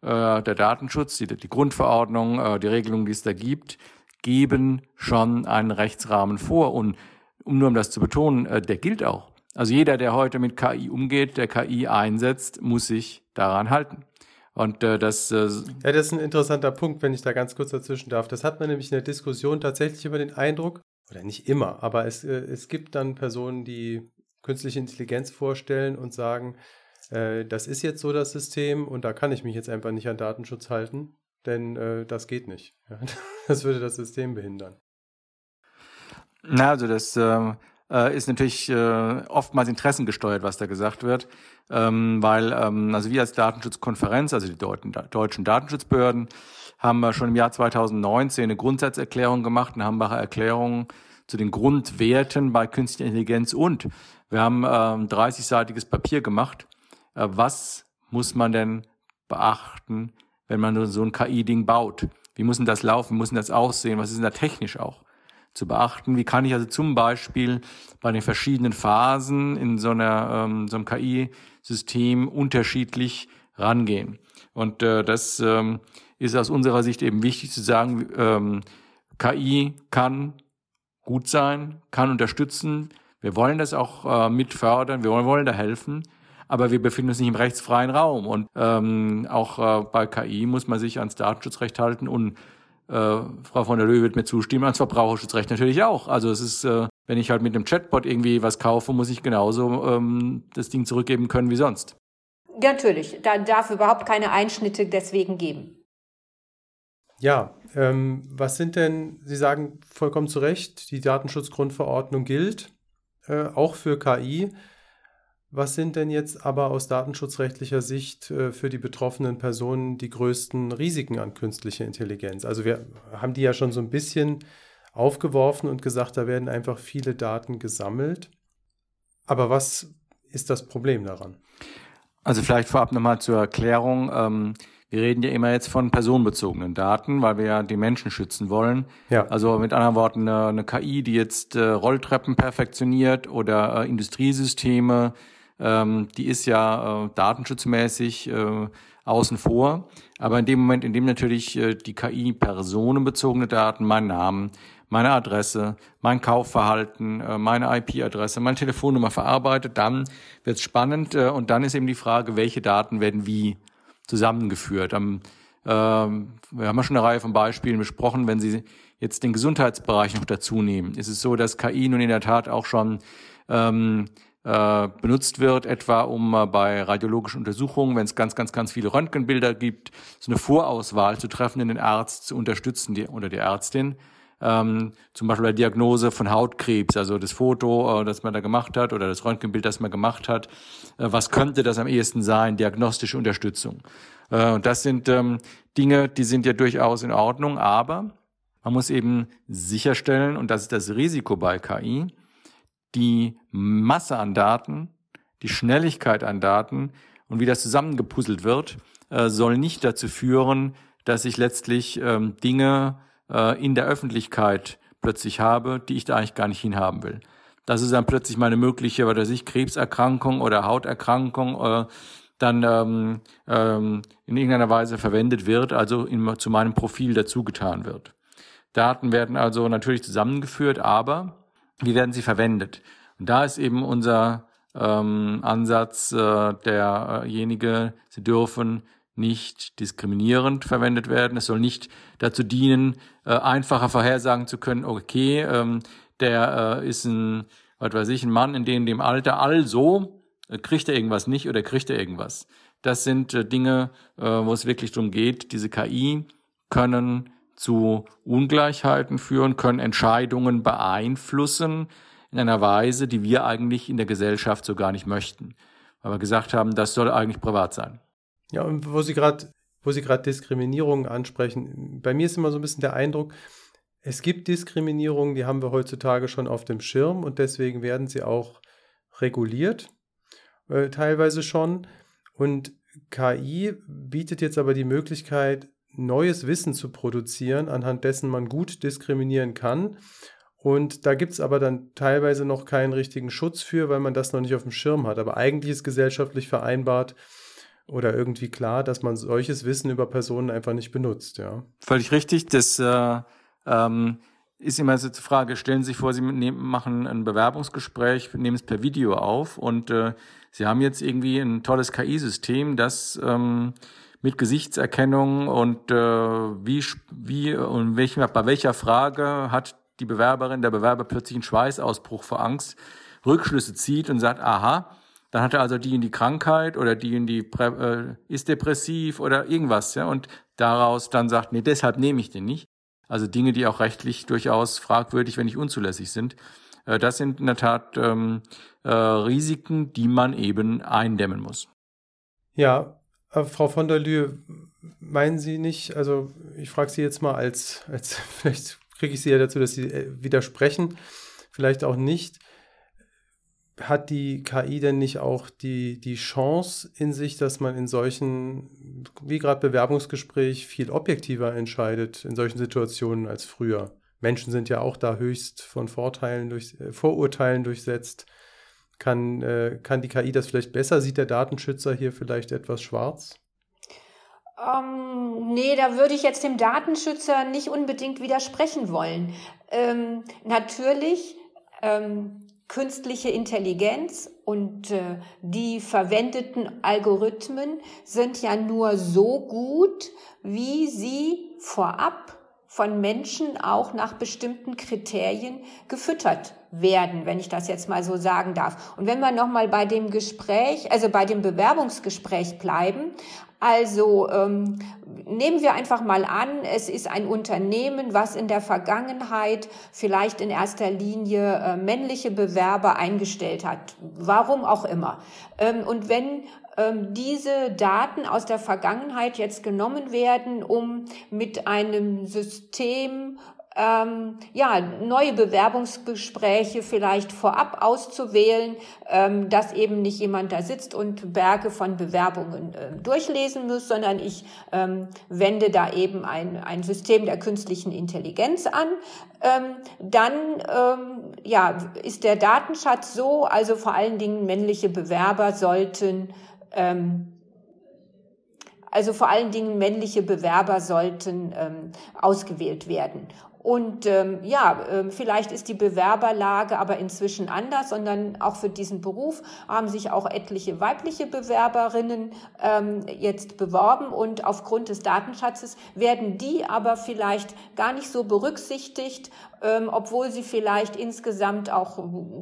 der Datenschutz, die, die Grundverordnung, äh, die Regelungen, die es da gibt, geben schon einen Rechtsrahmen vor. Und um nur um das zu betonen, äh, der gilt auch. Also jeder, der heute mit KI umgeht, der KI einsetzt, muss sich daran halten. Und äh, das. Äh ja, das ist ein interessanter Punkt, wenn ich da ganz kurz dazwischen darf. Das hat man nämlich in der Diskussion tatsächlich über den Eindruck, oder nicht immer, aber es, äh, es gibt dann Personen, die künstliche Intelligenz vorstellen und sagen, äh, das ist jetzt so das System und da kann ich mich jetzt einfach nicht an Datenschutz halten, denn äh, das geht nicht. Ja, das würde das System behindern. Na, also das ähm, äh, ist natürlich äh, oftmals interessengesteuert, was da gesagt wird, ähm, weil ähm, also wir als Datenschutzkonferenz, also die deutschen, Datenschutzbehörden, haben wir schon im Jahr 2019 eine Grundsatzerklärung gemacht, eine Hambacher Erklärung zu den Grundwerten bei künstlicher Intelligenz und wir haben ähm, 30-seitiges Papier gemacht, was muss man denn beachten, wenn man so ein KI-Ding baut? Wie muss denn das laufen? Wie muss denn das aussehen? Was ist denn da technisch auch zu beachten? Wie kann ich also zum Beispiel bei den verschiedenen Phasen in so, einer, ähm, so einem KI-System unterschiedlich rangehen? Und äh, das ähm, ist aus unserer Sicht eben wichtig zu sagen, ähm, KI kann gut sein, kann unterstützen. Wir wollen das auch äh, mit fördern, wir wollen, wollen da helfen aber wir befinden uns nicht im rechtsfreien Raum. Und ähm, auch äh, bei KI muss man sich ans Datenschutzrecht halten und äh, Frau von der Löwe wird mir zustimmen, ans Verbraucherschutzrecht natürlich auch. Also es ist, äh, wenn ich halt mit einem Chatbot irgendwie was kaufe, muss ich genauso ähm, das Ding zurückgeben können wie sonst. Ja, natürlich. Da darf überhaupt keine Einschnitte deswegen geben. Ja, ähm, was sind denn, Sie sagen vollkommen zu Recht, die Datenschutzgrundverordnung gilt, äh, auch für KI. Was sind denn jetzt aber aus datenschutzrechtlicher Sicht äh, für die betroffenen Personen die größten Risiken an künstlicher Intelligenz? Also wir haben die ja schon so ein bisschen aufgeworfen und gesagt, da werden einfach viele Daten gesammelt. Aber was ist das Problem daran? Also vielleicht vorab nochmal zur Erklärung. Ähm, wir reden ja immer jetzt von personenbezogenen Daten, weil wir ja die Menschen schützen wollen. Ja. Also mit anderen Worten eine, eine KI, die jetzt äh, Rolltreppen perfektioniert oder äh, Industriesysteme ähm, die ist ja äh, datenschutzmäßig äh, außen vor. Aber in dem Moment, in dem natürlich äh, die KI personenbezogene Daten, mein Namen, meine Adresse, mein Kaufverhalten, äh, meine IP-Adresse, meine Telefonnummer verarbeitet, dann wird es spannend äh, und dann ist eben die Frage, welche Daten werden wie zusammengeführt. Am, ähm, wir haben ja schon eine Reihe von Beispielen besprochen, wenn Sie jetzt den Gesundheitsbereich noch dazu nehmen, ist es so, dass KI nun in der Tat auch schon ähm, äh, benutzt wird, etwa um äh, bei radiologischen Untersuchungen, wenn es ganz, ganz, ganz viele Röntgenbilder gibt, so eine Vorauswahl zu treffen, den Arzt zu unterstützen die, oder die Ärztin. Ähm, zum Beispiel bei Diagnose von Hautkrebs, also das Foto, äh, das man da gemacht hat oder das Röntgenbild, das man gemacht hat. Äh, was könnte das am ehesten sein? Diagnostische Unterstützung. Und das sind ähm, Dinge, die sind ja durchaus in Ordnung, aber man muss eben sicherstellen, und das ist das Risiko bei KI, die Masse an Daten, die Schnelligkeit an Daten und wie das zusammengepuzzelt wird, äh, soll nicht dazu führen, dass ich letztlich ähm, Dinge äh, in der Öffentlichkeit plötzlich habe, die ich da eigentlich gar nicht hinhaben will. Das ist dann plötzlich meine mögliche, was weiß ich, Krebserkrankung oder Hauterkrankung äh, dann ähm, ähm, in irgendeiner Weise verwendet wird, also in, zu meinem Profil dazugetan wird. Daten werden also natürlich zusammengeführt, aber wie werden sie verwendet? Und da ist eben unser ähm, Ansatz äh, derjenige, sie dürfen nicht diskriminierend verwendet werden. Es soll nicht dazu dienen, äh, einfacher vorhersagen zu können, okay, ähm, der äh, ist ein, was weiß ich, ein Mann in dem, dem Alter, also äh, kriegt er irgendwas nicht oder kriegt er irgendwas. Das sind äh, Dinge, äh, wo es wirklich darum geht, diese KI können zu Ungleichheiten führen, können Entscheidungen beeinflussen in einer Weise, die wir eigentlich in der Gesellschaft so gar nicht möchten. Weil wir gesagt haben, das soll eigentlich privat sein. Ja, und wo Sie gerade wo Sie gerade Diskriminierung ansprechen. Bei mir ist immer so ein bisschen der Eindruck, es gibt Diskriminierungen, die haben wir heutzutage schon auf dem Schirm und deswegen werden sie auch reguliert, äh, teilweise schon. Und KI bietet jetzt aber die Möglichkeit, neues Wissen zu produzieren, anhand dessen man gut diskriminieren kann. Und da gibt es aber dann teilweise noch keinen richtigen Schutz für, weil man das noch nicht auf dem Schirm hat. Aber eigentlich ist gesellschaftlich vereinbart oder irgendwie klar, dass man solches Wissen über Personen einfach nicht benutzt. Ja. Völlig richtig. Das äh, ähm, ist immer so die Frage, stellen Sie sich vor, Sie nehmen, machen ein Bewerbungsgespräch, nehmen es per Video auf und äh, Sie haben jetzt irgendwie ein tolles KI-System, das ähm, mit Gesichtserkennung und äh, wie, wie und welchen, bei welcher Frage hat die Bewerberin, der Bewerber plötzlich einen Schweißausbruch vor Angst, Rückschlüsse zieht und sagt, aha, dann hat er also die in die Krankheit oder die in die äh, ist depressiv oder irgendwas, ja, und daraus dann sagt, nee, deshalb nehme ich den nicht. Also Dinge, die auch rechtlich durchaus fragwürdig, wenn nicht unzulässig sind. Äh, das sind in der Tat ähm, äh, Risiken, die man eben eindämmen muss. Ja, äh, Frau von der Lühe, meinen Sie nicht, also ich frage Sie jetzt mal als, als vielleicht kriege ich Sie ja dazu, dass Sie äh, widersprechen, vielleicht auch nicht hat die KI denn nicht auch die, die Chance in sich, dass man in solchen, wie gerade Bewerbungsgespräch, viel objektiver entscheidet in solchen Situationen als früher? Menschen sind ja auch da höchst von Vorteilen durch, äh, Vorurteilen durchsetzt. Kann, äh, kann die KI das vielleicht besser? Sieht der Datenschützer hier vielleicht etwas schwarz? Ähm, nee, da würde ich jetzt dem Datenschützer nicht unbedingt widersprechen wollen. Ähm, natürlich ähm, künstliche Intelligenz und äh, die verwendeten Algorithmen sind ja nur so gut, wie sie vorab von Menschen auch nach bestimmten Kriterien gefüttert werden, wenn ich das jetzt mal so sagen darf. Und wenn wir nochmal bei dem Gespräch, also bei dem Bewerbungsgespräch bleiben, also ähm, nehmen wir einfach mal an, es ist ein Unternehmen, was in der Vergangenheit vielleicht in erster Linie äh, männliche Bewerber eingestellt hat, warum auch immer. Ähm, und wenn diese Daten aus der Vergangenheit jetzt genommen werden, um mit einem System ähm, ja, neue Bewerbungsgespräche vielleicht vorab auszuwählen, ähm, dass eben nicht jemand da sitzt und Berge von Bewerbungen äh, durchlesen muss, sondern ich ähm, wende da eben ein, ein System der künstlichen Intelligenz an. Ähm, dann ähm, ja, ist der Datenschatz so, also vor allen Dingen männliche Bewerber sollten ähm, also vor allen Dingen männliche Bewerber sollten ähm, ausgewählt werden. Und ähm, ja, äh, vielleicht ist die Bewerberlage aber inzwischen anders, sondern auch für diesen Beruf haben sich auch etliche weibliche Bewerberinnen ähm, jetzt beworben und aufgrund des Datenschatzes werden die aber vielleicht gar nicht so berücksichtigt, ähm, obwohl sie vielleicht insgesamt auch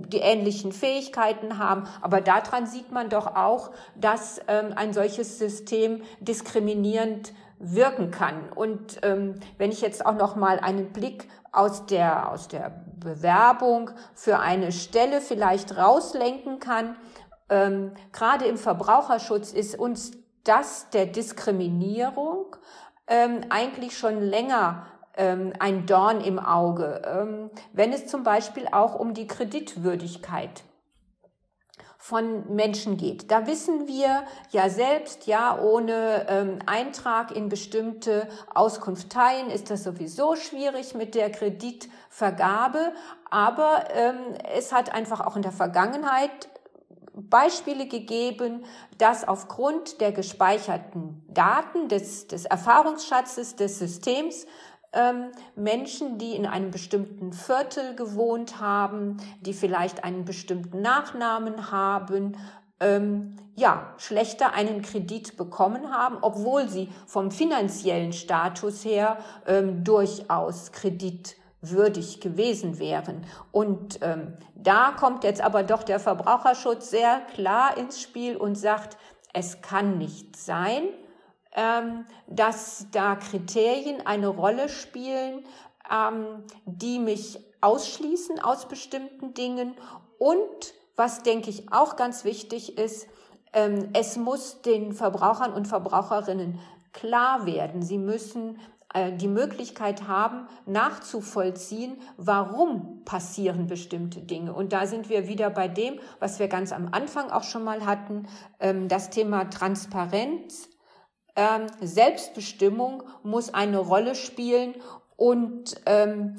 die ähnlichen Fähigkeiten haben. Aber daran sieht man doch auch, dass ähm, ein solches System diskriminierend wirken kann. Und ähm, wenn ich jetzt auch noch mal einen Blick aus der aus der Bewerbung für eine Stelle vielleicht rauslenken kann, ähm, gerade im Verbraucherschutz ist uns das der Diskriminierung ähm, eigentlich schon länger ähm, ein Dorn im Auge, ähm, wenn es zum Beispiel auch um die Kreditwürdigkeit von Menschen geht. Da wissen wir ja selbst, ja, ohne ähm, Eintrag in bestimmte Auskunfteien ist das sowieso schwierig mit der Kreditvergabe. Aber ähm, es hat einfach auch in der Vergangenheit Beispiele gegeben, dass aufgrund der gespeicherten Daten des, des Erfahrungsschatzes des Systems ähm, Menschen, die in einem bestimmten Viertel gewohnt haben, die vielleicht einen bestimmten Nachnamen haben, ähm, ja, schlechter einen Kredit bekommen haben, obwohl sie vom finanziellen Status her ähm, durchaus kreditwürdig gewesen wären. Und ähm, da kommt jetzt aber doch der Verbraucherschutz sehr klar ins Spiel und sagt, es kann nicht sein, dass da Kriterien eine Rolle spielen, ähm, die mich ausschließen aus bestimmten Dingen. Und was, denke ich, auch ganz wichtig ist, ähm, es muss den Verbrauchern und Verbraucherinnen klar werden. Sie müssen äh, die Möglichkeit haben, nachzuvollziehen, warum passieren bestimmte Dinge. Und da sind wir wieder bei dem, was wir ganz am Anfang auch schon mal hatten, ähm, das Thema Transparenz. Ähm, Selbstbestimmung muss eine Rolle spielen und ähm,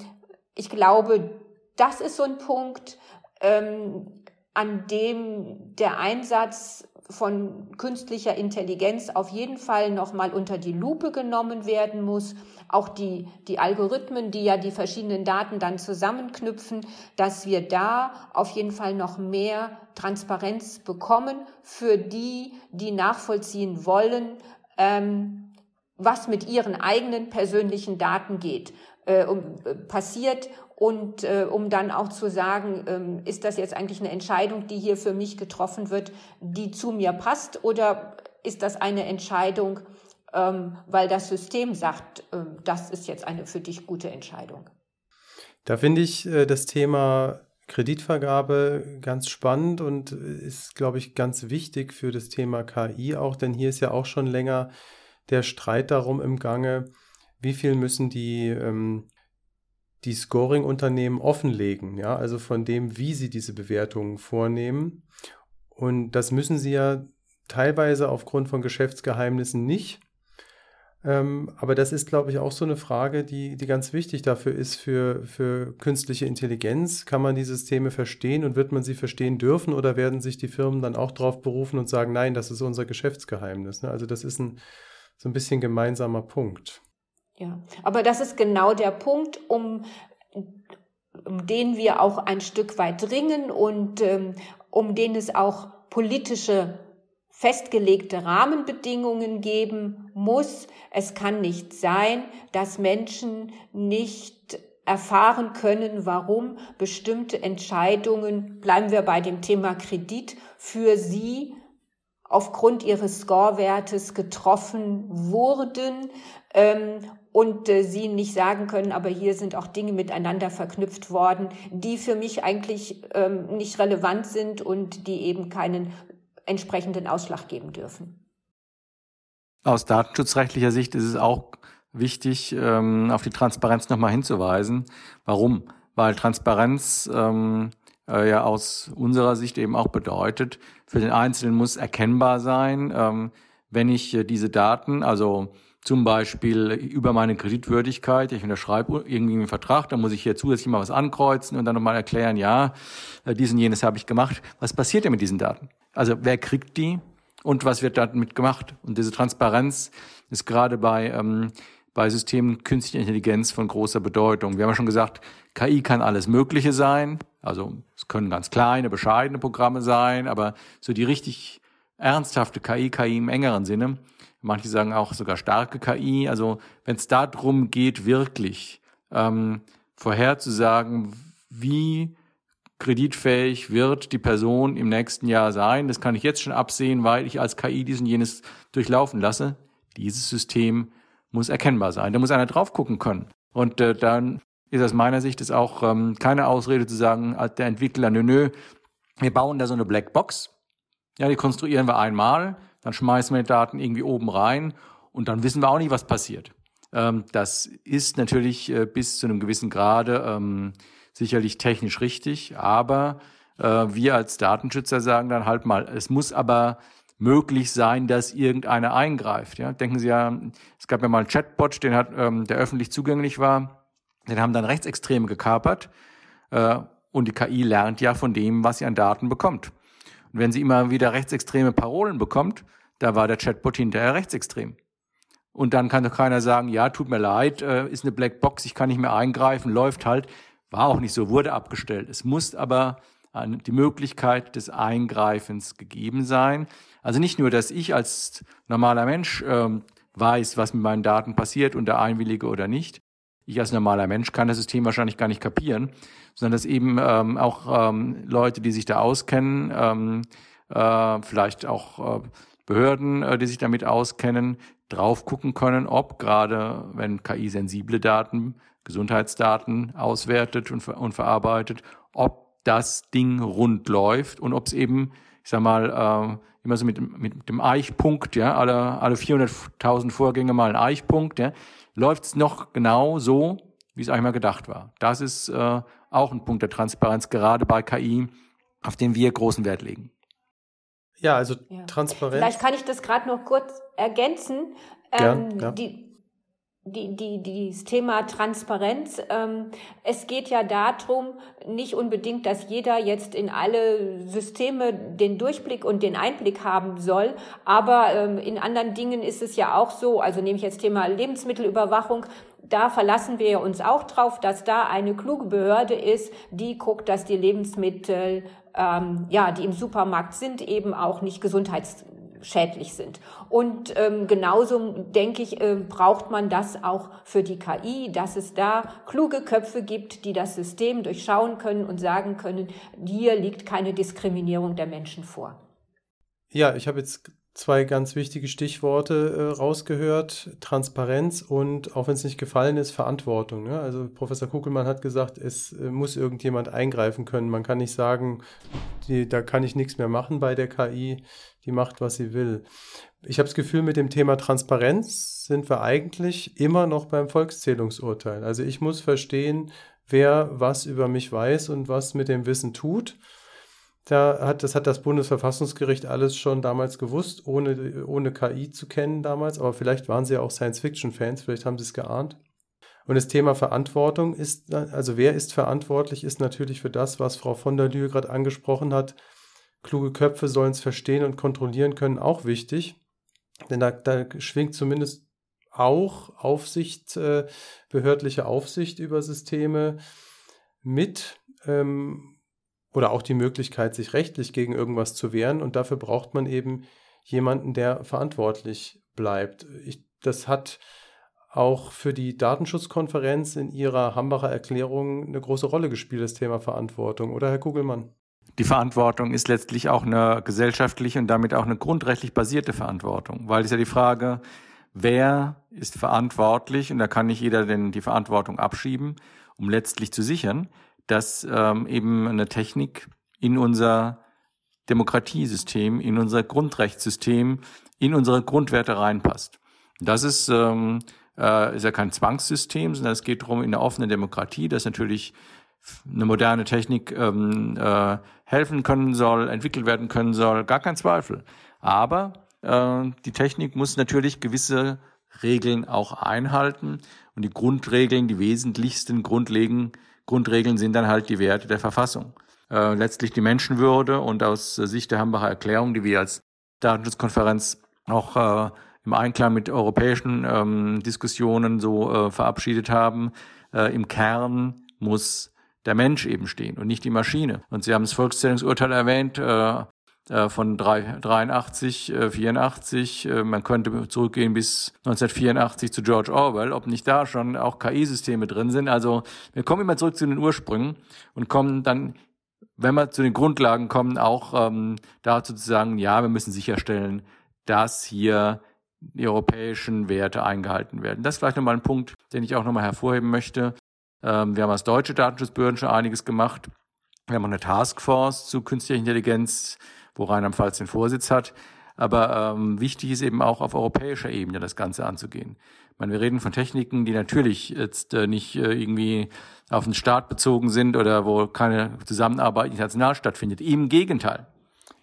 ich glaube, das ist so ein Punkt, an dem der Einsatz von künstlicher Intelligenz auf jeden Fall nochmal unter die Lupe genommen werden muss. Auch die, die Algorithmen, die ja die verschiedenen Daten dann zusammenknüpfen, dass wir da auf jeden Fall noch mehr Transparenz bekommen für die, die nachvollziehen wollen, ähm, was mit ihren eigenen persönlichen Daten geht, äh, um, äh, passiert und äh, um dann auch zu sagen, ähm, ist das jetzt eigentlich eine Entscheidung, die hier für mich getroffen wird, die zu mir passt oder ist das eine Entscheidung, ähm, weil das System sagt, äh, das ist jetzt eine für dich gute Entscheidung? Da finde ich äh, das Thema Kreditvergabe ganz spannend und ist, glaube ich, ganz wichtig für das Thema KI auch, denn hier ist ja auch schon länger der Streit darum im Gange, wie viel müssen die ähm, die Scoring-Unternehmen offenlegen, ja, also von dem, wie sie diese Bewertungen vornehmen. Und das müssen sie ja teilweise aufgrund von Geschäftsgeheimnissen nicht. Ähm, aber das ist, glaube ich, auch so eine Frage, die, die ganz wichtig dafür ist für, für künstliche Intelligenz. Kann man die Systeme verstehen und wird man sie verstehen dürfen oder werden sich die Firmen dann auch darauf berufen und sagen, nein, das ist unser Geschäftsgeheimnis? Ne? Also das ist ein, so ein bisschen gemeinsamer Punkt. Ja, aber das ist genau der Punkt, um, um den wir auch ein Stück weit dringen und ähm, um den es auch politische festgelegte Rahmenbedingungen geben muss. Es kann nicht sein, dass Menschen nicht erfahren können, warum bestimmte Entscheidungen, bleiben wir bei dem Thema Kredit, für sie aufgrund ihres Scorewertes getroffen wurden ähm, und äh, sie nicht sagen können, aber hier sind auch Dinge miteinander verknüpft worden, die für mich eigentlich ähm, nicht relevant sind und die eben keinen entsprechenden Ausschlag geben dürfen. Aus datenschutzrechtlicher Sicht ist es auch wichtig, ähm, auf die Transparenz nochmal hinzuweisen. Warum? Weil Transparenz ähm, äh, ja aus unserer Sicht eben auch bedeutet, für den Einzelnen muss erkennbar sein, ähm, wenn ich äh, diese Daten, also zum Beispiel über meine Kreditwürdigkeit. Ich unterschreibe irgendwie einen Vertrag, dann muss ich hier zusätzlich mal was ankreuzen und dann nochmal erklären, ja, äh, diesen jenes habe ich gemacht. Was passiert denn mit diesen Daten? Also wer kriegt die und was wird damit gemacht? Und diese Transparenz ist gerade bei, ähm, bei Systemen künstlicher Intelligenz von großer Bedeutung. Wir haben ja schon gesagt, KI kann alles Mögliche sein. Also es können ganz kleine, bescheidene Programme sein, aber so die richtig ernsthafte KI, KI im engeren Sinne, Manche sagen auch sogar starke KI. Also wenn es darum geht, wirklich ähm, vorherzusagen, wie kreditfähig wird die Person im nächsten Jahr sein, das kann ich jetzt schon absehen, weil ich als KI diesen jenes durchlaufen lasse. Dieses System muss erkennbar sein. Da muss einer drauf gucken können. Und äh, dann ist aus meiner Sicht es auch ähm, keine Ausrede zu sagen, als der Entwickler, nö, nö, wir bauen da so eine Blackbox. Ja, die konstruieren wir einmal dann schmeißen wir die Daten irgendwie oben rein und dann wissen wir auch nicht, was passiert. Ähm, das ist natürlich äh, bis zu einem gewissen Grade ähm, sicherlich technisch richtig, aber äh, wir als Datenschützer sagen dann halt mal, es muss aber möglich sein, dass irgendeiner eingreift. Ja? Denken Sie ja, es gab ja mal einen Chatbot, den hat, ähm, der öffentlich zugänglich war, den haben dann Rechtsextreme gekapert äh, und die KI lernt ja von dem, was sie an Daten bekommt. Und wenn sie immer wieder rechtsextreme Parolen bekommt, da war der Chatbot hinterher rechtsextrem. Und dann kann doch keiner sagen, ja, tut mir leid, äh, ist eine Blackbox, ich kann nicht mehr eingreifen, läuft halt. War auch nicht so, wurde abgestellt. Es muss aber die Möglichkeit des Eingreifens gegeben sein. Also nicht nur, dass ich als normaler Mensch ähm, weiß, was mit meinen Daten passiert und da einwillige oder nicht. Ich als normaler Mensch kann das System wahrscheinlich gar nicht kapieren, sondern dass eben ähm, auch ähm, Leute, die sich da auskennen, ähm, äh, vielleicht auch äh, Behörden, äh, die sich damit auskennen, drauf gucken können, ob gerade wenn KI sensible Daten, Gesundheitsdaten auswertet und, ver und verarbeitet, ob das Ding rund läuft und ob es eben, ich sag mal, äh, immer so mit, mit dem Eichpunkt, ja, alle, alle 400.000 Vorgänge mal ein Eichpunkt, ja, läuft es noch genau so, wie es eigentlich mal gedacht war. Das ist äh, auch ein Punkt der Transparenz, gerade bei KI, auf den wir großen Wert legen. Ja, also ja. Transparenz. Vielleicht kann ich das gerade noch kurz ergänzen. Ähm, ja, ja. Die, die, die, dieses Thema Transparenz. Ähm, es geht ja darum, nicht unbedingt, dass jeder jetzt in alle Systeme den Durchblick und den Einblick haben soll, aber ähm, in anderen Dingen ist es ja auch so, also nehme ich jetzt Thema Lebensmittelüberwachung, da verlassen wir uns auch drauf, dass da eine kluge Behörde ist, die guckt, dass die Lebensmittel, ähm, ja, die im Supermarkt sind, eben auch nicht gesundheitsschädlich sind. Und ähm, genauso, denke ich, äh, braucht man das auch für die KI, dass es da kluge Köpfe gibt, die das System durchschauen können und sagen können, hier liegt keine Diskriminierung der Menschen vor. Ja, ich habe jetzt zwei ganz wichtige Stichworte äh, rausgehört. Transparenz und, auch wenn es nicht gefallen ist, Verantwortung. Ne? Also Professor Kugelmann hat gesagt, es äh, muss irgendjemand eingreifen können. Man kann nicht sagen, die, da kann ich nichts mehr machen bei der KI, die macht, was sie will. Ich habe das Gefühl, mit dem Thema Transparenz sind wir eigentlich immer noch beim Volkszählungsurteil. Also ich muss verstehen, wer was über mich weiß und was mit dem Wissen tut. Da hat, das hat das Bundesverfassungsgericht alles schon damals gewusst, ohne, ohne KI zu kennen damals. Aber vielleicht waren sie ja auch Science-Fiction-Fans, vielleicht haben sie es geahnt. Und das Thema Verantwortung ist, also wer ist verantwortlich, ist natürlich für das, was Frau von der Lühe gerade angesprochen hat. Kluge Köpfe sollen es verstehen und kontrollieren können, auch wichtig. Denn da, da schwingt zumindest auch Aufsicht, äh, behördliche Aufsicht über Systeme mit. Ähm, oder auch die Möglichkeit, sich rechtlich gegen irgendwas zu wehren. Und dafür braucht man eben jemanden, der verantwortlich bleibt. Ich, das hat auch für die Datenschutzkonferenz in ihrer Hambacher Erklärung eine große Rolle gespielt, das Thema Verantwortung, oder Herr Kugelmann? Die Verantwortung ist letztlich auch eine gesellschaftliche und damit auch eine grundrechtlich basierte Verantwortung, weil es ja die Frage, wer ist verantwortlich, und da kann nicht jeder denn die Verantwortung abschieben, um letztlich zu sichern, dass ähm, eben eine Technik in unser Demokratiesystem, in unser Grundrechtssystem, in unsere Grundwerte reinpasst. Das ist, ähm, äh, ist ja kein Zwangssystem, sondern es geht darum, in einer offenen Demokratie, dass natürlich eine moderne Technik ähm, äh, helfen können soll, entwickelt werden können soll, gar kein Zweifel. Aber äh, die Technik muss natürlich gewisse Regeln auch einhalten und die Grundregeln, die wesentlichsten grundlegenden Grundregeln sind dann halt die Werte der Verfassung. Äh, letztlich die Menschenwürde und aus Sicht der Hambacher Erklärung, die wir als Datenschutzkonferenz auch äh, im Einklang mit europäischen ähm, Diskussionen so äh, verabschiedet haben, äh, im Kern muss der Mensch eben stehen und nicht die Maschine. Und Sie haben das Volkszählungsurteil erwähnt, äh, äh, von 83, 84. Äh, äh, man könnte zurückgehen bis 1984 zu George Orwell, ob nicht da schon auch KI-Systeme drin sind. Also wir kommen immer zurück zu den Ursprüngen und kommen dann, wenn wir zu den Grundlagen kommen, auch ähm, dazu zu sagen, ja, wir müssen sicherstellen, dass hier die europäischen Werte eingehalten werden. Das ist vielleicht nochmal ein Punkt, den ich auch nochmal hervorheben möchte. Ähm, wir haben als deutsche Datenschutzbehörden schon einiges gemacht. Wir haben eine Taskforce zu künstlicher Intelligenz wo Rheinland-Pfalz den Vorsitz hat. Aber ähm, wichtig ist eben auch auf europäischer Ebene das Ganze anzugehen. Ich meine, wir reden von Techniken, die natürlich jetzt äh, nicht äh, irgendwie auf den Staat bezogen sind oder wo keine Zusammenarbeit international stattfindet. Im Gegenteil.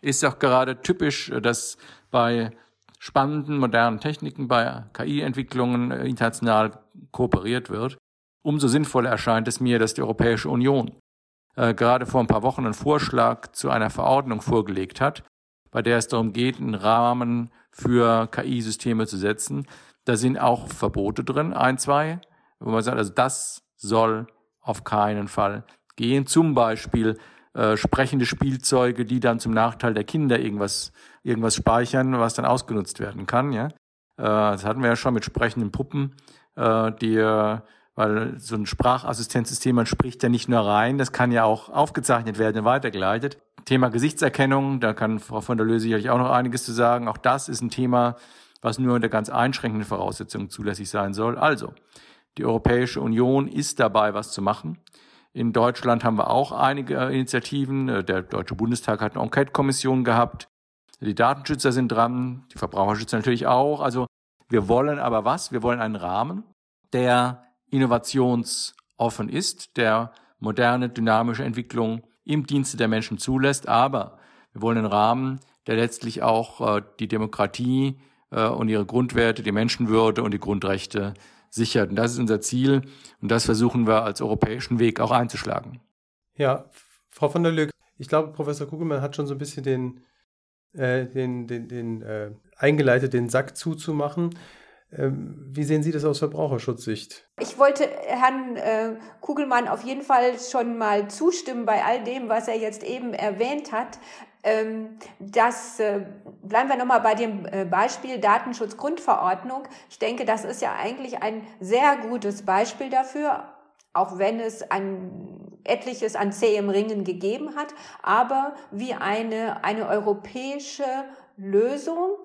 Ist auch gerade typisch, äh, dass bei spannenden, modernen Techniken, bei KI-Entwicklungen äh, international kooperiert wird. Umso sinnvoller erscheint es mir, dass die Europäische Union äh, gerade vor ein paar Wochen einen Vorschlag zu einer Verordnung vorgelegt hat, bei der es darum geht, einen Rahmen für KI-Systeme zu setzen. Da sind auch Verbote drin, ein, zwei, wo man sagt, also das soll auf keinen Fall gehen. Zum Beispiel äh, sprechende Spielzeuge, die dann zum Nachteil der Kinder irgendwas, irgendwas speichern, was dann ausgenutzt werden kann. Ja? Äh, das hatten wir ja schon mit sprechenden Puppen, äh, die äh, weil so ein Sprachassistenzsystem, man spricht ja nicht nur rein, das kann ja auch aufgezeichnet werden und weitergeleitet. Thema Gesichtserkennung, da kann Frau von der Löse sicherlich auch noch einiges zu sagen. Auch das ist ein Thema, was nur unter ganz einschränkenden Voraussetzungen zulässig sein soll. Also, die Europäische Union ist dabei, was zu machen. In Deutschland haben wir auch einige Initiativen. Der Deutsche Bundestag hat eine Enquete-Kommission gehabt. Die Datenschützer sind dran, die Verbraucherschützer natürlich auch. Also wir wollen aber was? Wir wollen einen Rahmen, der innovationsoffen ist, der moderne, dynamische Entwicklung im Dienste der Menschen zulässt. Aber wir wollen einen Rahmen, der letztlich auch äh, die Demokratie äh, und ihre Grundwerte, die Menschenwürde und die Grundrechte sichert. Und das ist unser Ziel und das versuchen wir als europäischen Weg auch einzuschlagen. Ja, Frau von der Lück, ich glaube, Professor Kugelmann hat schon so ein bisschen den, äh, den, den, den äh, eingeleitet, den Sack zuzumachen. Ähm, wie sehen Sie das aus Verbraucherschutzsicht? Ich wollte Herrn äh, Kugelmann auf jeden Fall schon mal zustimmen bei all dem, was er jetzt eben erwähnt hat. Ähm, das äh, bleiben wir nochmal bei dem äh, Beispiel Datenschutzgrundverordnung. Ich denke, das ist ja eigentlich ein sehr gutes Beispiel dafür, auch wenn es ein etliches an zähem Ringen gegeben hat, aber wie eine, eine europäische Lösung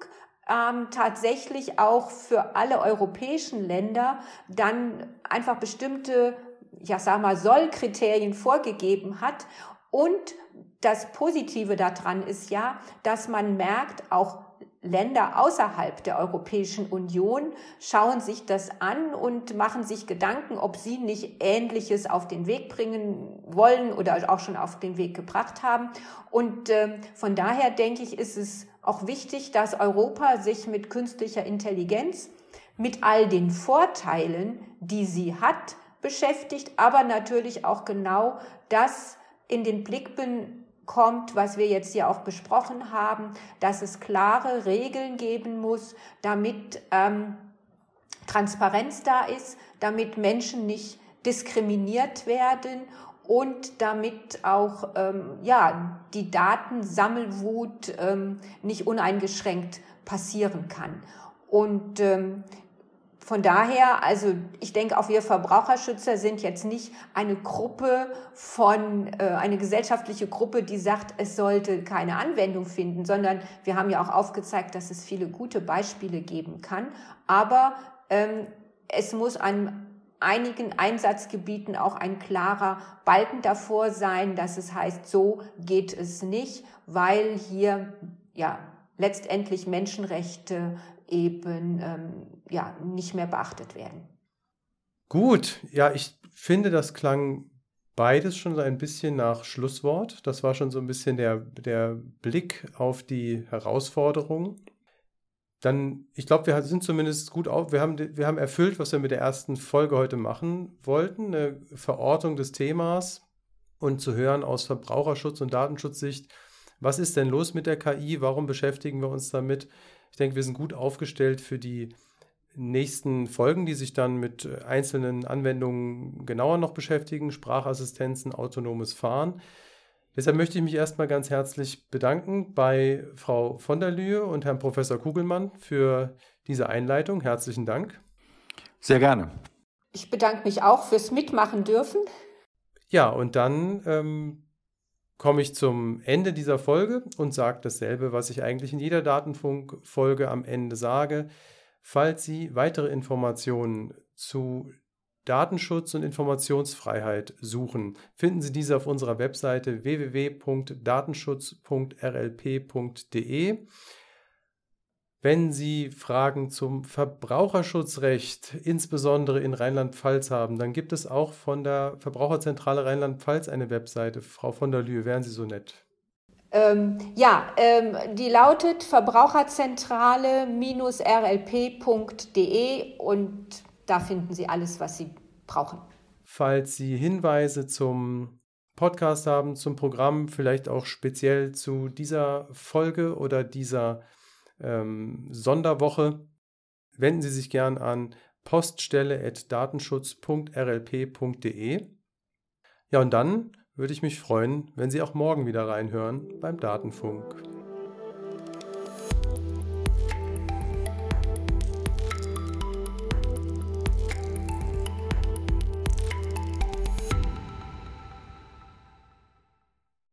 ähm, tatsächlich auch für alle europäischen Länder dann einfach bestimmte, ja sag mal, Sollkriterien vorgegeben hat. Und das Positive daran ist ja, dass man merkt, auch Länder außerhalb der Europäischen Union schauen sich das an und machen sich Gedanken, ob sie nicht Ähnliches auf den Weg bringen wollen oder auch schon auf den Weg gebracht haben. Und äh, von daher denke ich, ist es auch wichtig, dass Europa sich mit künstlicher Intelligenz, mit all den Vorteilen, die sie hat, beschäftigt, aber natürlich auch genau das in den Blick kommt, was wir jetzt hier auch besprochen haben, dass es klare Regeln geben muss, damit ähm, Transparenz da ist, damit Menschen nicht diskriminiert werden und damit auch ähm, ja, die Datensammelwut ähm, nicht uneingeschränkt passieren kann. Und ähm, von daher, also ich denke, auch wir Verbraucherschützer sind jetzt nicht eine Gruppe von, äh, eine gesellschaftliche Gruppe, die sagt, es sollte keine Anwendung finden, sondern wir haben ja auch aufgezeigt, dass es viele gute Beispiele geben kann. Aber ähm, es muss an einigen Einsatzgebieten auch ein klarer Balken davor sein, dass es heißt, so geht es nicht, weil hier ja letztendlich Menschenrechte eben ähm, ja, nicht mehr beachtet werden. Gut, ja, ich finde, das klang beides schon so ein bisschen nach Schlusswort. Das war schon so ein bisschen der, der Blick auf die Herausforderungen. Dann, ich glaube, wir sind zumindest gut auf. Wir haben, wir haben erfüllt, was wir mit der ersten Folge heute machen wollten. Eine Verortung des Themas und zu hören aus Verbraucherschutz und Datenschutzsicht. Was ist denn los mit der KI? Warum beschäftigen wir uns damit? Ich denke, wir sind gut aufgestellt für die nächsten Folgen, die sich dann mit äh, einzelnen Anwendungen genauer noch beschäftigen, Sprachassistenzen, autonomes Fahren. Deshalb möchte ich mich erstmal ganz herzlich bedanken bei Frau von der Lühe und Herrn Professor Kugelmann für diese Einleitung. Herzlichen Dank. Sehr gerne. Ich bedanke mich auch fürs Mitmachen dürfen. Ja, und dann ähm, komme ich zum Ende dieser Folge und sage dasselbe, was ich eigentlich in jeder Datenfunkfolge am Ende sage. Falls Sie weitere Informationen zu Datenschutz und Informationsfreiheit suchen, finden Sie diese auf unserer Webseite www.datenschutz.rlp.de. Wenn Sie Fragen zum Verbraucherschutzrecht, insbesondere in Rheinland-Pfalz haben, dann gibt es auch von der Verbraucherzentrale Rheinland-Pfalz eine Webseite. Frau von der Lühe, wären Sie so nett. Ähm, ja, ähm, die lautet verbraucherzentrale-rlp.de und da finden Sie alles, was Sie brauchen. Falls Sie Hinweise zum Podcast haben, zum Programm, vielleicht auch speziell zu dieser Folge oder dieser ähm, Sonderwoche, wenden Sie sich gern an poststelle.datenschutz.rlp.de. Ja, und dann würde ich mich freuen, wenn Sie auch morgen wieder reinhören beim Datenfunk.